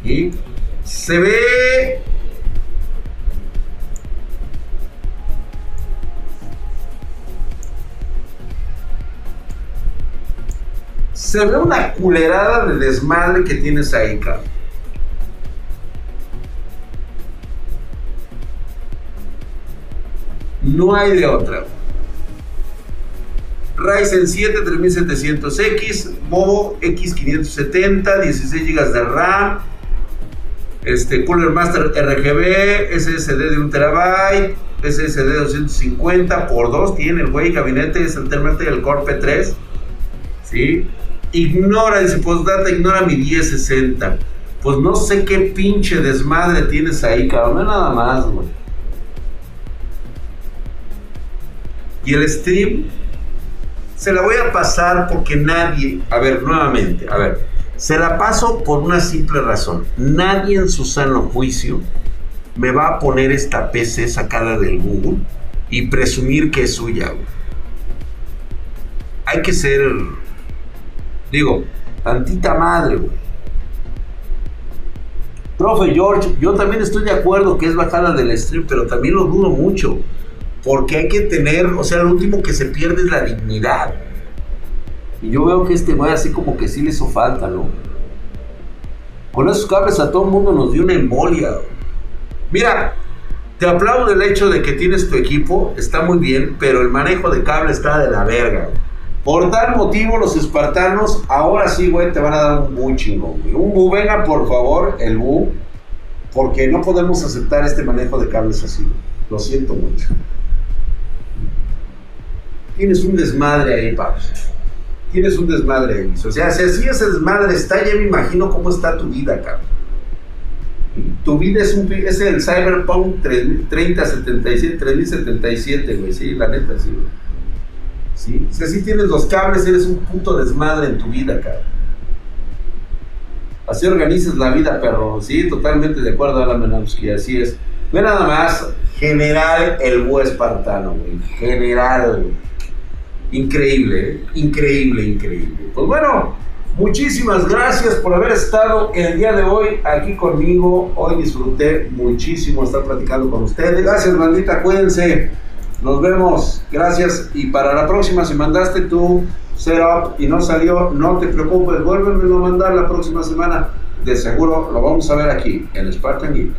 Y se ve se ve una culerada de desmadre que tienes ahí, cabrón. No hay de otra. Ryzen 7 3700X, Bobo X570, 16 GB de RAM, este Cooler Master RGB, SSD de 1 TB, SSD 250 por 2 tiene el güey, gabinete es alternamente el Core P3, ¿sí? Ignora, dice, data ignora mi 1060. Pues no sé qué pinche desmadre tienes ahí, cabrón, nada más, güey. Y el stream se la voy a pasar porque nadie, a ver, nuevamente, a ver, se la paso por una simple razón. Nadie en su sano juicio me va a poner esta PC sacada del Google y presumir que es suya. Hay que ser, digo, tantita madre, güey. Profe George, yo también estoy de acuerdo que es bajada del stream, pero también lo dudo mucho. Porque hay que tener, o sea, lo último que se pierde es la dignidad. Y yo veo que este güey así como que sí le hizo falta, ¿no? Con esos cables a todo el mundo nos dio una embolia. Mira, te aplaudo el hecho de que tienes tu equipo, está muy bien, pero el manejo de cable está de la verga. Por tal motivo, los espartanos, ahora sí, güey, te van a dar un muy chingón, Un bu, venga, por favor, el bu, porque no podemos aceptar este manejo de cables así. Lo siento mucho. Tienes un desmadre ahí, papi. Tienes un desmadre ahí. O sea, si así ese desmadre está, ya me imagino cómo está tu vida, cabrón. Tu vida es, un, es el Cyberpunk 3077, 3077, güey. Sí, la neta, sí, güey. ¿Sí? Si así tienes los cables, eres un puto desmadre en tu vida, cabrón. Así organizas la vida, perro. Sí, totalmente de acuerdo, Alan Menowski, así es. Ve nada más, general el búho espartano, güey. General, Increíble, ¿eh? increíble, increíble. Pues bueno, Muchísimas gracias por haber estado el día de hoy aquí conmigo. Hoy disfruté muchísimo estar platicando con ustedes. Gracias, maldita, cuídense. Nos vemos. Gracias. Y para la próxima, si mandaste tu setup y no salió, no te preocupes. Vuélveme a mandar la próxima semana. De seguro lo vamos a ver aquí, en Spartan Geek.